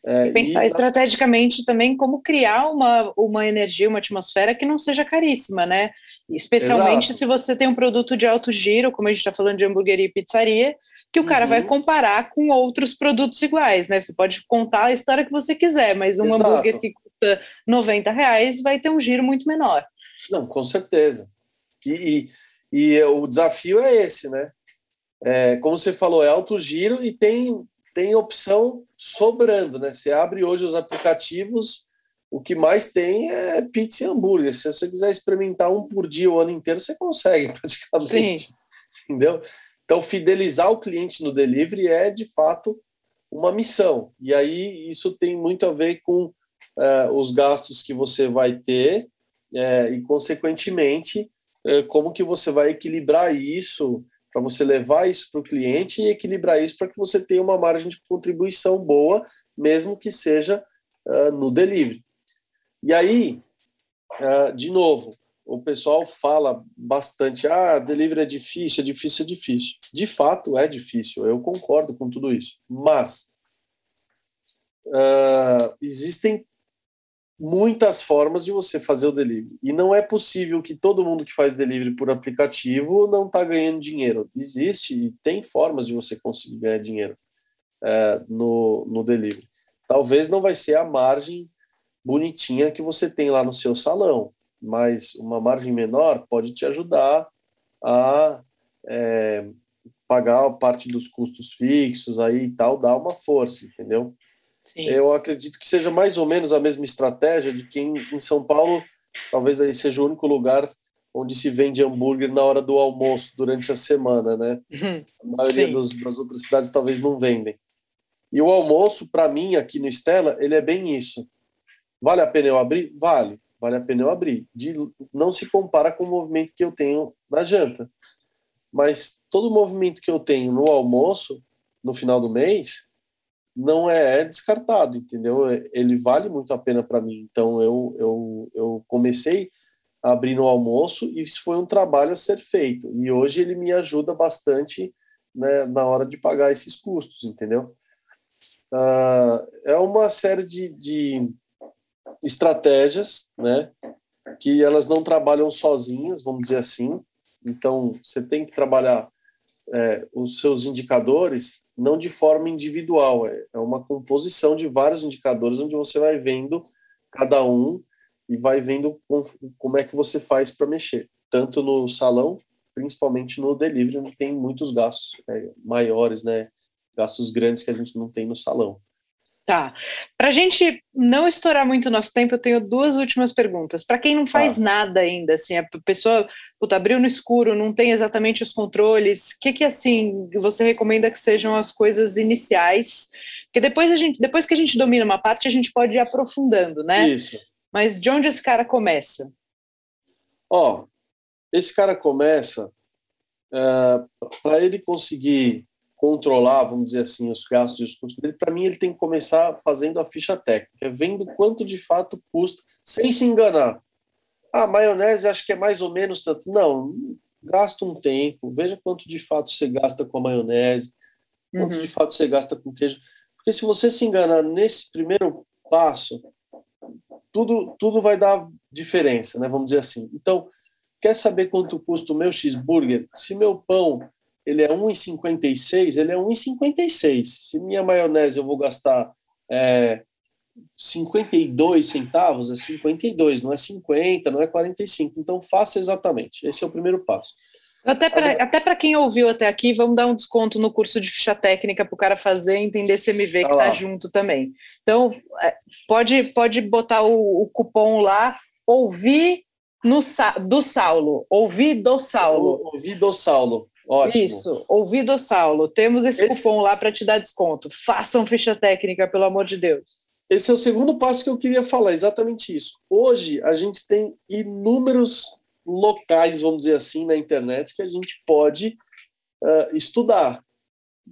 É, e pensar e... estrategicamente também como criar uma, uma energia, uma atmosfera que não seja caríssima, né? Especialmente Exato. se você tem um produto de alto giro, como a gente está falando de hamburgueria e pizzaria, que o cara vai uhum. comparar com outros produtos iguais, né? Você pode contar a história que você quiser, mas um Exato. hambúrguer que custa 90 reais vai ter um giro muito menor. Não, com certeza. E, e, e o desafio é esse, né? É, como você falou, é alto giro e tem, tem opção sobrando, né? Você abre hoje os aplicativos o que mais tem é pizza e hambúrguer. Se você quiser experimentar um por dia o ano inteiro, você consegue (laughs) praticamente. Sim. Entendeu? Então, fidelizar o cliente no delivery é, de fato, uma missão. E aí, isso tem muito a ver com é, os gastos que você vai ter é, e, consequentemente, é, como que você vai equilibrar isso para você levar isso para o cliente e equilibrar isso para que você tenha uma margem de contribuição boa, mesmo que seja no delivery. E aí, uh, de novo, o pessoal fala bastante: ah, delivery é difícil, é difícil, é difícil. De fato, é difícil, eu concordo com tudo isso. Mas uh, existem muitas formas de você fazer o delivery. E não é possível que todo mundo que faz delivery por aplicativo não está ganhando dinheiro. Existe e tem formas de você conseguir ganhar dinheiro uh, no, no delivery. Talvez não vai ser a margem bonitinha que você tem lá no seu salão, mas uma margem menor pode te ajudar a é, pagar parte dos custos fixos aí e tal, dar uma força, entendeu? Sim. Eu acredito que seja mais ou menos a mesma estratégia de quem em São Paulo talvez aí seja o único lugar onde se vende hambúrguer na hora do almoço durante a semana, né? Uhum. A maioria dos, das outras cidades talvez não vendem. E o almoço, para mim, aqui no Estela, ele é bem isso. Vale a pena eu abrir? Vale. Vale a pena eu abrir. De, não se compara com o movimento que eu tenho na janta. Mas todo movimento que eu tenho no almoço, no final do mês, não é, é descartado, entendeu? Ele vale muito a pena para mim. Então eu, eu, eu comecei a abrir no almoço e isso foi um trabalho a ser feito. E hoje ele me ajuda bastante né, na hora de pagar esses custos, entendeu? Uh, é uma série de, de estratégias, né, que elas não trabalham sozinhas, vamos dizer assim. Então, você tem que trabalhar é, os seus indicadores não de forma individual, é, é uma composição de vários indicadores onde você vai vendo cada um e vai vendo com, como é que você faz para mexer, tanto no salão, principalmente no delivery, onde tem muitos gastos é, maiores, né, gastos grandes que a gente não tem no salão. Tá. Para a gente não estourar muito o nosso tempo, eu tenho duas últimas perguntas. Para quem não faz tá. nada ainda, assim, a pessoa puta, abriu no escuro, não tem exatamente os controles, o que, que assim você recomenda que sejam as coisas iniciais? Porque depois a gente, depois que a gente domina uma parte, a gente pode ir aprofundando, né? Isso. Mas de onde esse cara começa? Ó, esse cara começa uh, é, para ele conseguir controlar, vamos dizer assim, os gastos e os custos dele, para mim ele tem que começar fazendo a ficha técnica, vendo quanto de fato custa, sem se enganar. Ah, maionese acho que é mais ou menos tanto. Não, gasta um tempo, veja quanto de fato você gasta com a maionese, quanto uhum. de fato você gasta com queijo. Porque se você se enganar nesse primeiro passo, tudo, tudo vai dar diferença, né? Vamos dizer assim. Então, quer saber quanto custa o meu cheeseburger? Se meu pão ele é 1,56, ele é 1,56. Se minha maionese eu vou gastar é, 52 centavos, é 52, não é 50, não é 45. Então faça exatamente. Esse é o primeiro passo. Até para até quem ouviu até aqui, vamos dar um desconto no curso de ficha técnica para o cara fazer e entender CMV que está junto também. Então, é, pode, pode botar o, o cupom lá, ouvir no, do Saulo. Ouvir do Saulo. Ouvir do Saulo. Ótimo. Isso, ouvido Saulo, temos esse, esse... cupom lá para te dar desconto. Façam ficha técnica, pelo amor de Deus. Esse é o segundo passo que eu queria falar, exatamente isso. Hoje a gente tem inúmeros locais, vamos dizer assim, na internet que a gente pode uh, estudar.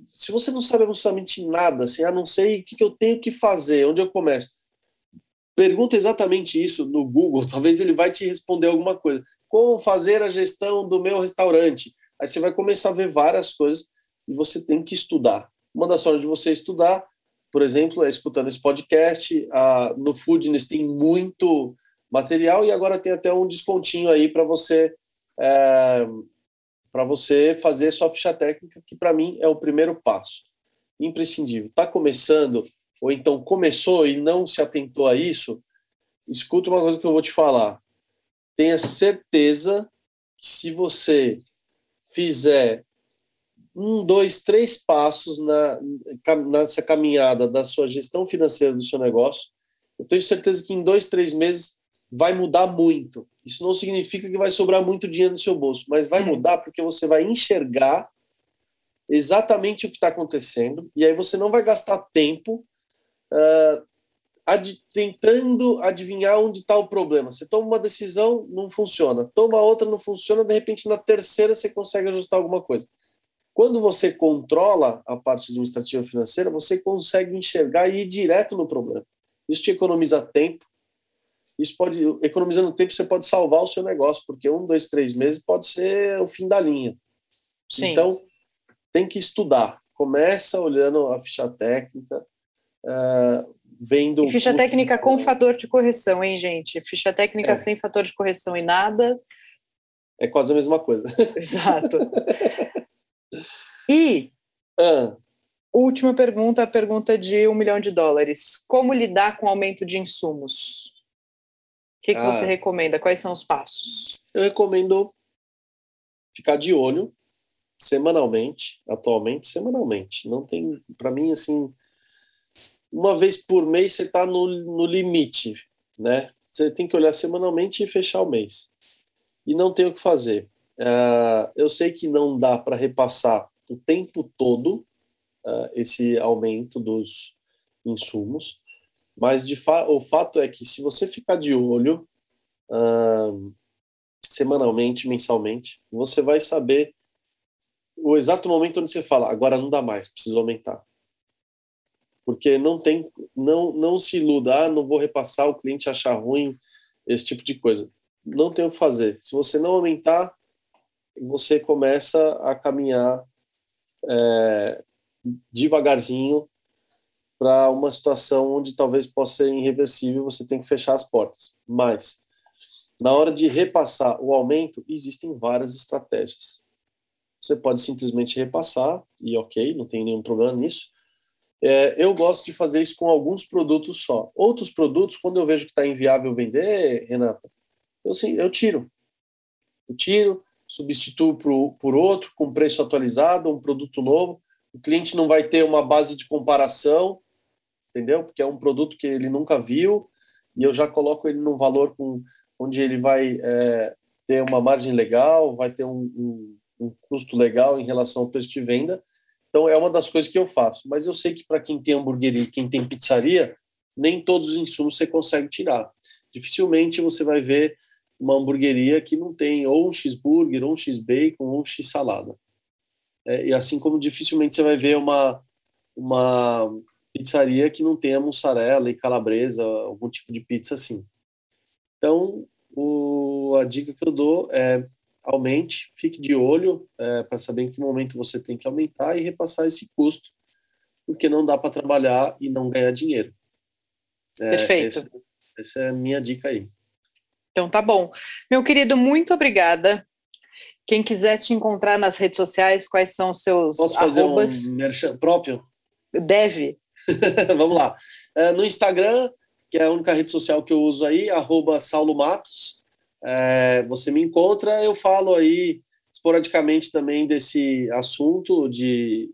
Se você não sabe absolutamente nada, assim, ah, não sei o que, que eu tenho que fazer, onde eu começo, pergunta exatamente isso no Google, (laughs) talvez ele vai te responder alguma coisa. como fazer a gestão do meu restaurante. Aí você vai começar a ver várias coisas e você tem que estudar. Uma das formas de você estudar, por exemplo, é escutando esse podcast. Ah, no Foodness tem muito material e agora tem até um descontinho aí para você é, para você fazer sua ficha técnica, que para mim é o primeiro passo, imprescindível. Está começando ou então começou e não se atentou a isso? Escuta uma coisa que eu vou te falar. Tenha certeza que se você fizer um, dois, três passos na, nessa caminhada da sua gestão financeira do seu negócio, eu tenho certeza que em dois, três meses vai mudar muito. Isso não significa que vai sobrar muito dinheiro no seu bolso, mas vai mudar porque você vai enxergar exatamente o que está acontecendo e aí você não vai gastar tempo uh, ad tentando adivinhar onde está o problema. Você toma uma decisão, não funciona. Toma outra, não funciona. De repente, na terceira, você consegue ajustar alguma coisa. Quando você controla a parte administrativa financeira, você consegue enxergar e ir direto no problema. Isso te economiza tempo. Isso pode, economizando tempo, você pode salvar o seu negócio, porque um, dois, três meses pode ser o fim da linha. Sim. Então, tem que estudar. Começa olhando a ficha técnica, uh, vendo. E ficha técnica com fator de correção, hein, gente? Ficha técnica é. sem fator de correção e nada. É quase a mesma coisa. (laughs) Exato. (laughs) E ah. última pergunta, a pergunta de um milhão de dólares. Como lidar com o aumento de insumos? O que, que ah. você recomenda? Quais são os passos? Eu recomendo ficar de olho semanalmente, atualmente, semanalmente. Não tem, para mim, assim, uma vez por mês você está no, no limite, né? Você tem que olhar semanalmente e fechar o mês. E não tem o que fazer. Uh, eu sei que não dá para repassar o tempo todo uh, esse aumento dos insumos, mas fa o fato é que se você ficar de olho uh, semanalmente, mensalmente, você vai saber o exato momento onde você fala, agora não dá mais, preciso aumentar. Porque não tem, não, não se iluda, ah, não vou repassar, o cliente achar ruim, esse tipo de coisa. Não tem o que fazer. Se você não aumentar, você começa a caminhar é, devagarzinho para uma situação onde talvez possa ser irreversível, você tem que fechar as portas. Mas, na hora de repassar o aumento, existem várias estratégias. Você pode simplesmente repassar, e ok, não tem nenhum problema nisso. É, eu gosto de fazer isso com alguns produtos só. Outros produtos, quando eu vejo que está inviável vender, Renata, eu, sim, eu tiro. Eu tiro, substituo por, por outro com preço atualizado, um produto novo. O cliente não vai ter uma base de comparação, entendeu? Porque é um produto que ele nunca viu e eu já coloco ele num valor com, onde ele vai é, ter uma margem legal, vai ter um, um, um, custo legal em relação ao preço de venda. Então é uma das coisas que eu faço. Mas eu sei que para quem tem hamburgueria, quem tem pizzaria, nem todos os insumos você consegue tirar. Dificilmente você vai ver uma hamburgueria que não tem ou um cheeseburger, ou um x-bacon, ou um x-salada. É, e assim como dificilmente você vai ver uma, uma pizzaria que não tenha mussarela e calabresa, algum tipo de pizza assim. Então, o, a dica que eu dou é aumente, fique de olho é, para saber em que momento você tem que aumentar e repassar esse custo, porque não dá para trabalhar e não ganhar dinheiro. É, Perfeito. Essa, essa é a minha dica aí. Então tá bom. Meu querido, muito obrigada. Quem quiser te encontrar nas redes sociais, quais são os seus Posso fazer arrobas? um merchan próprio? Deve. (laughs) Vamos lá. É, no Instagram, que é a única rede social que eu uso aí, arroba Saulo Matos. É, você me encontra, eu falo aí esporadicamente também desse assunto de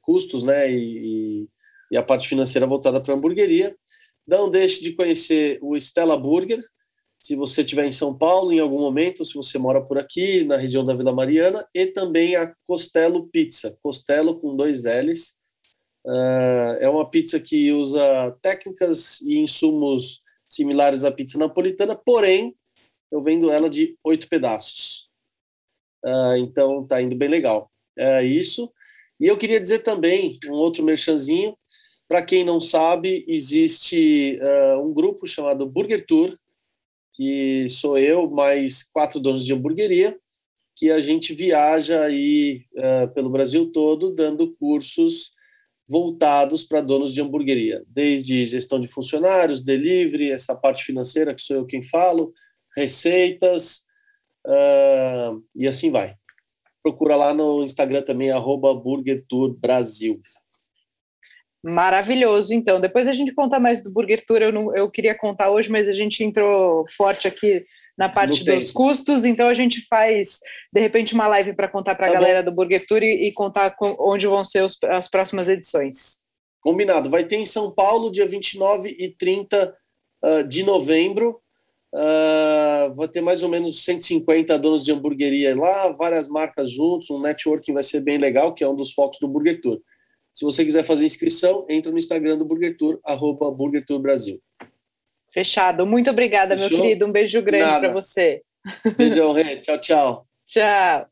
custos, né, e, e a parte financeira voltada para a hamburgueria. Não deixe de conhecer o Stella Burger, se você estiver em São Paulo em algum momento, se você mora por aqui, na região da Vila Mariana, e também a Costello Pizza, Costello com dois L's. Uh, é uma pizza que usa técnicas e insumos similares à pizza napolitana, porém, eu vendo ela de oito pedaços. Uh, então, tá indo bem legal. É isso. E eu queria dizer também, um outro merchanzinho, para quem não sabe, existe uh, um grupo chamado Burger Tour, que sou eu mais quatro donos de hamburgueria, que a gente viaja aí uh, pelo Brasil todo dando cursos voltados para donos de hamburgueria, desde gestão de funcionários, delivery, essa parte financeira que sou eu quem falo, receitas uh, e assim vai. Procura lá no Instagram também, arroba Burger Tour Brasil. Maravilhoso, então. Depois a gente conta mais do Burger Tour. Eu, não, eu queria contar hoje, mas a gente entrou forte aqui na parte dos custos, então a gente faz, de repente, uma live para contar para a tá galera bom. do Burger Tour e, e contar com, onde vão ser os, as próximas edições. Combinado. Vai ter em São Paulo, dia 29 e 30 uh, ah, de novembro. Uh, vai ter mais ou menos 150 donos de hamburgueria lá, várias marcas juntos, um networking vai ser bem legal, que é um dos focos do Burger Tour. Se você quiser fazer inscrição, entra no Instagram do Burger Tour, arroba Burger Tour Brasil. Fechado. Muito obrigada, Fechou? meu querido. Um beijo grande para você. Beijão, Rê. Tchau, tchau. (laughs) Tchau.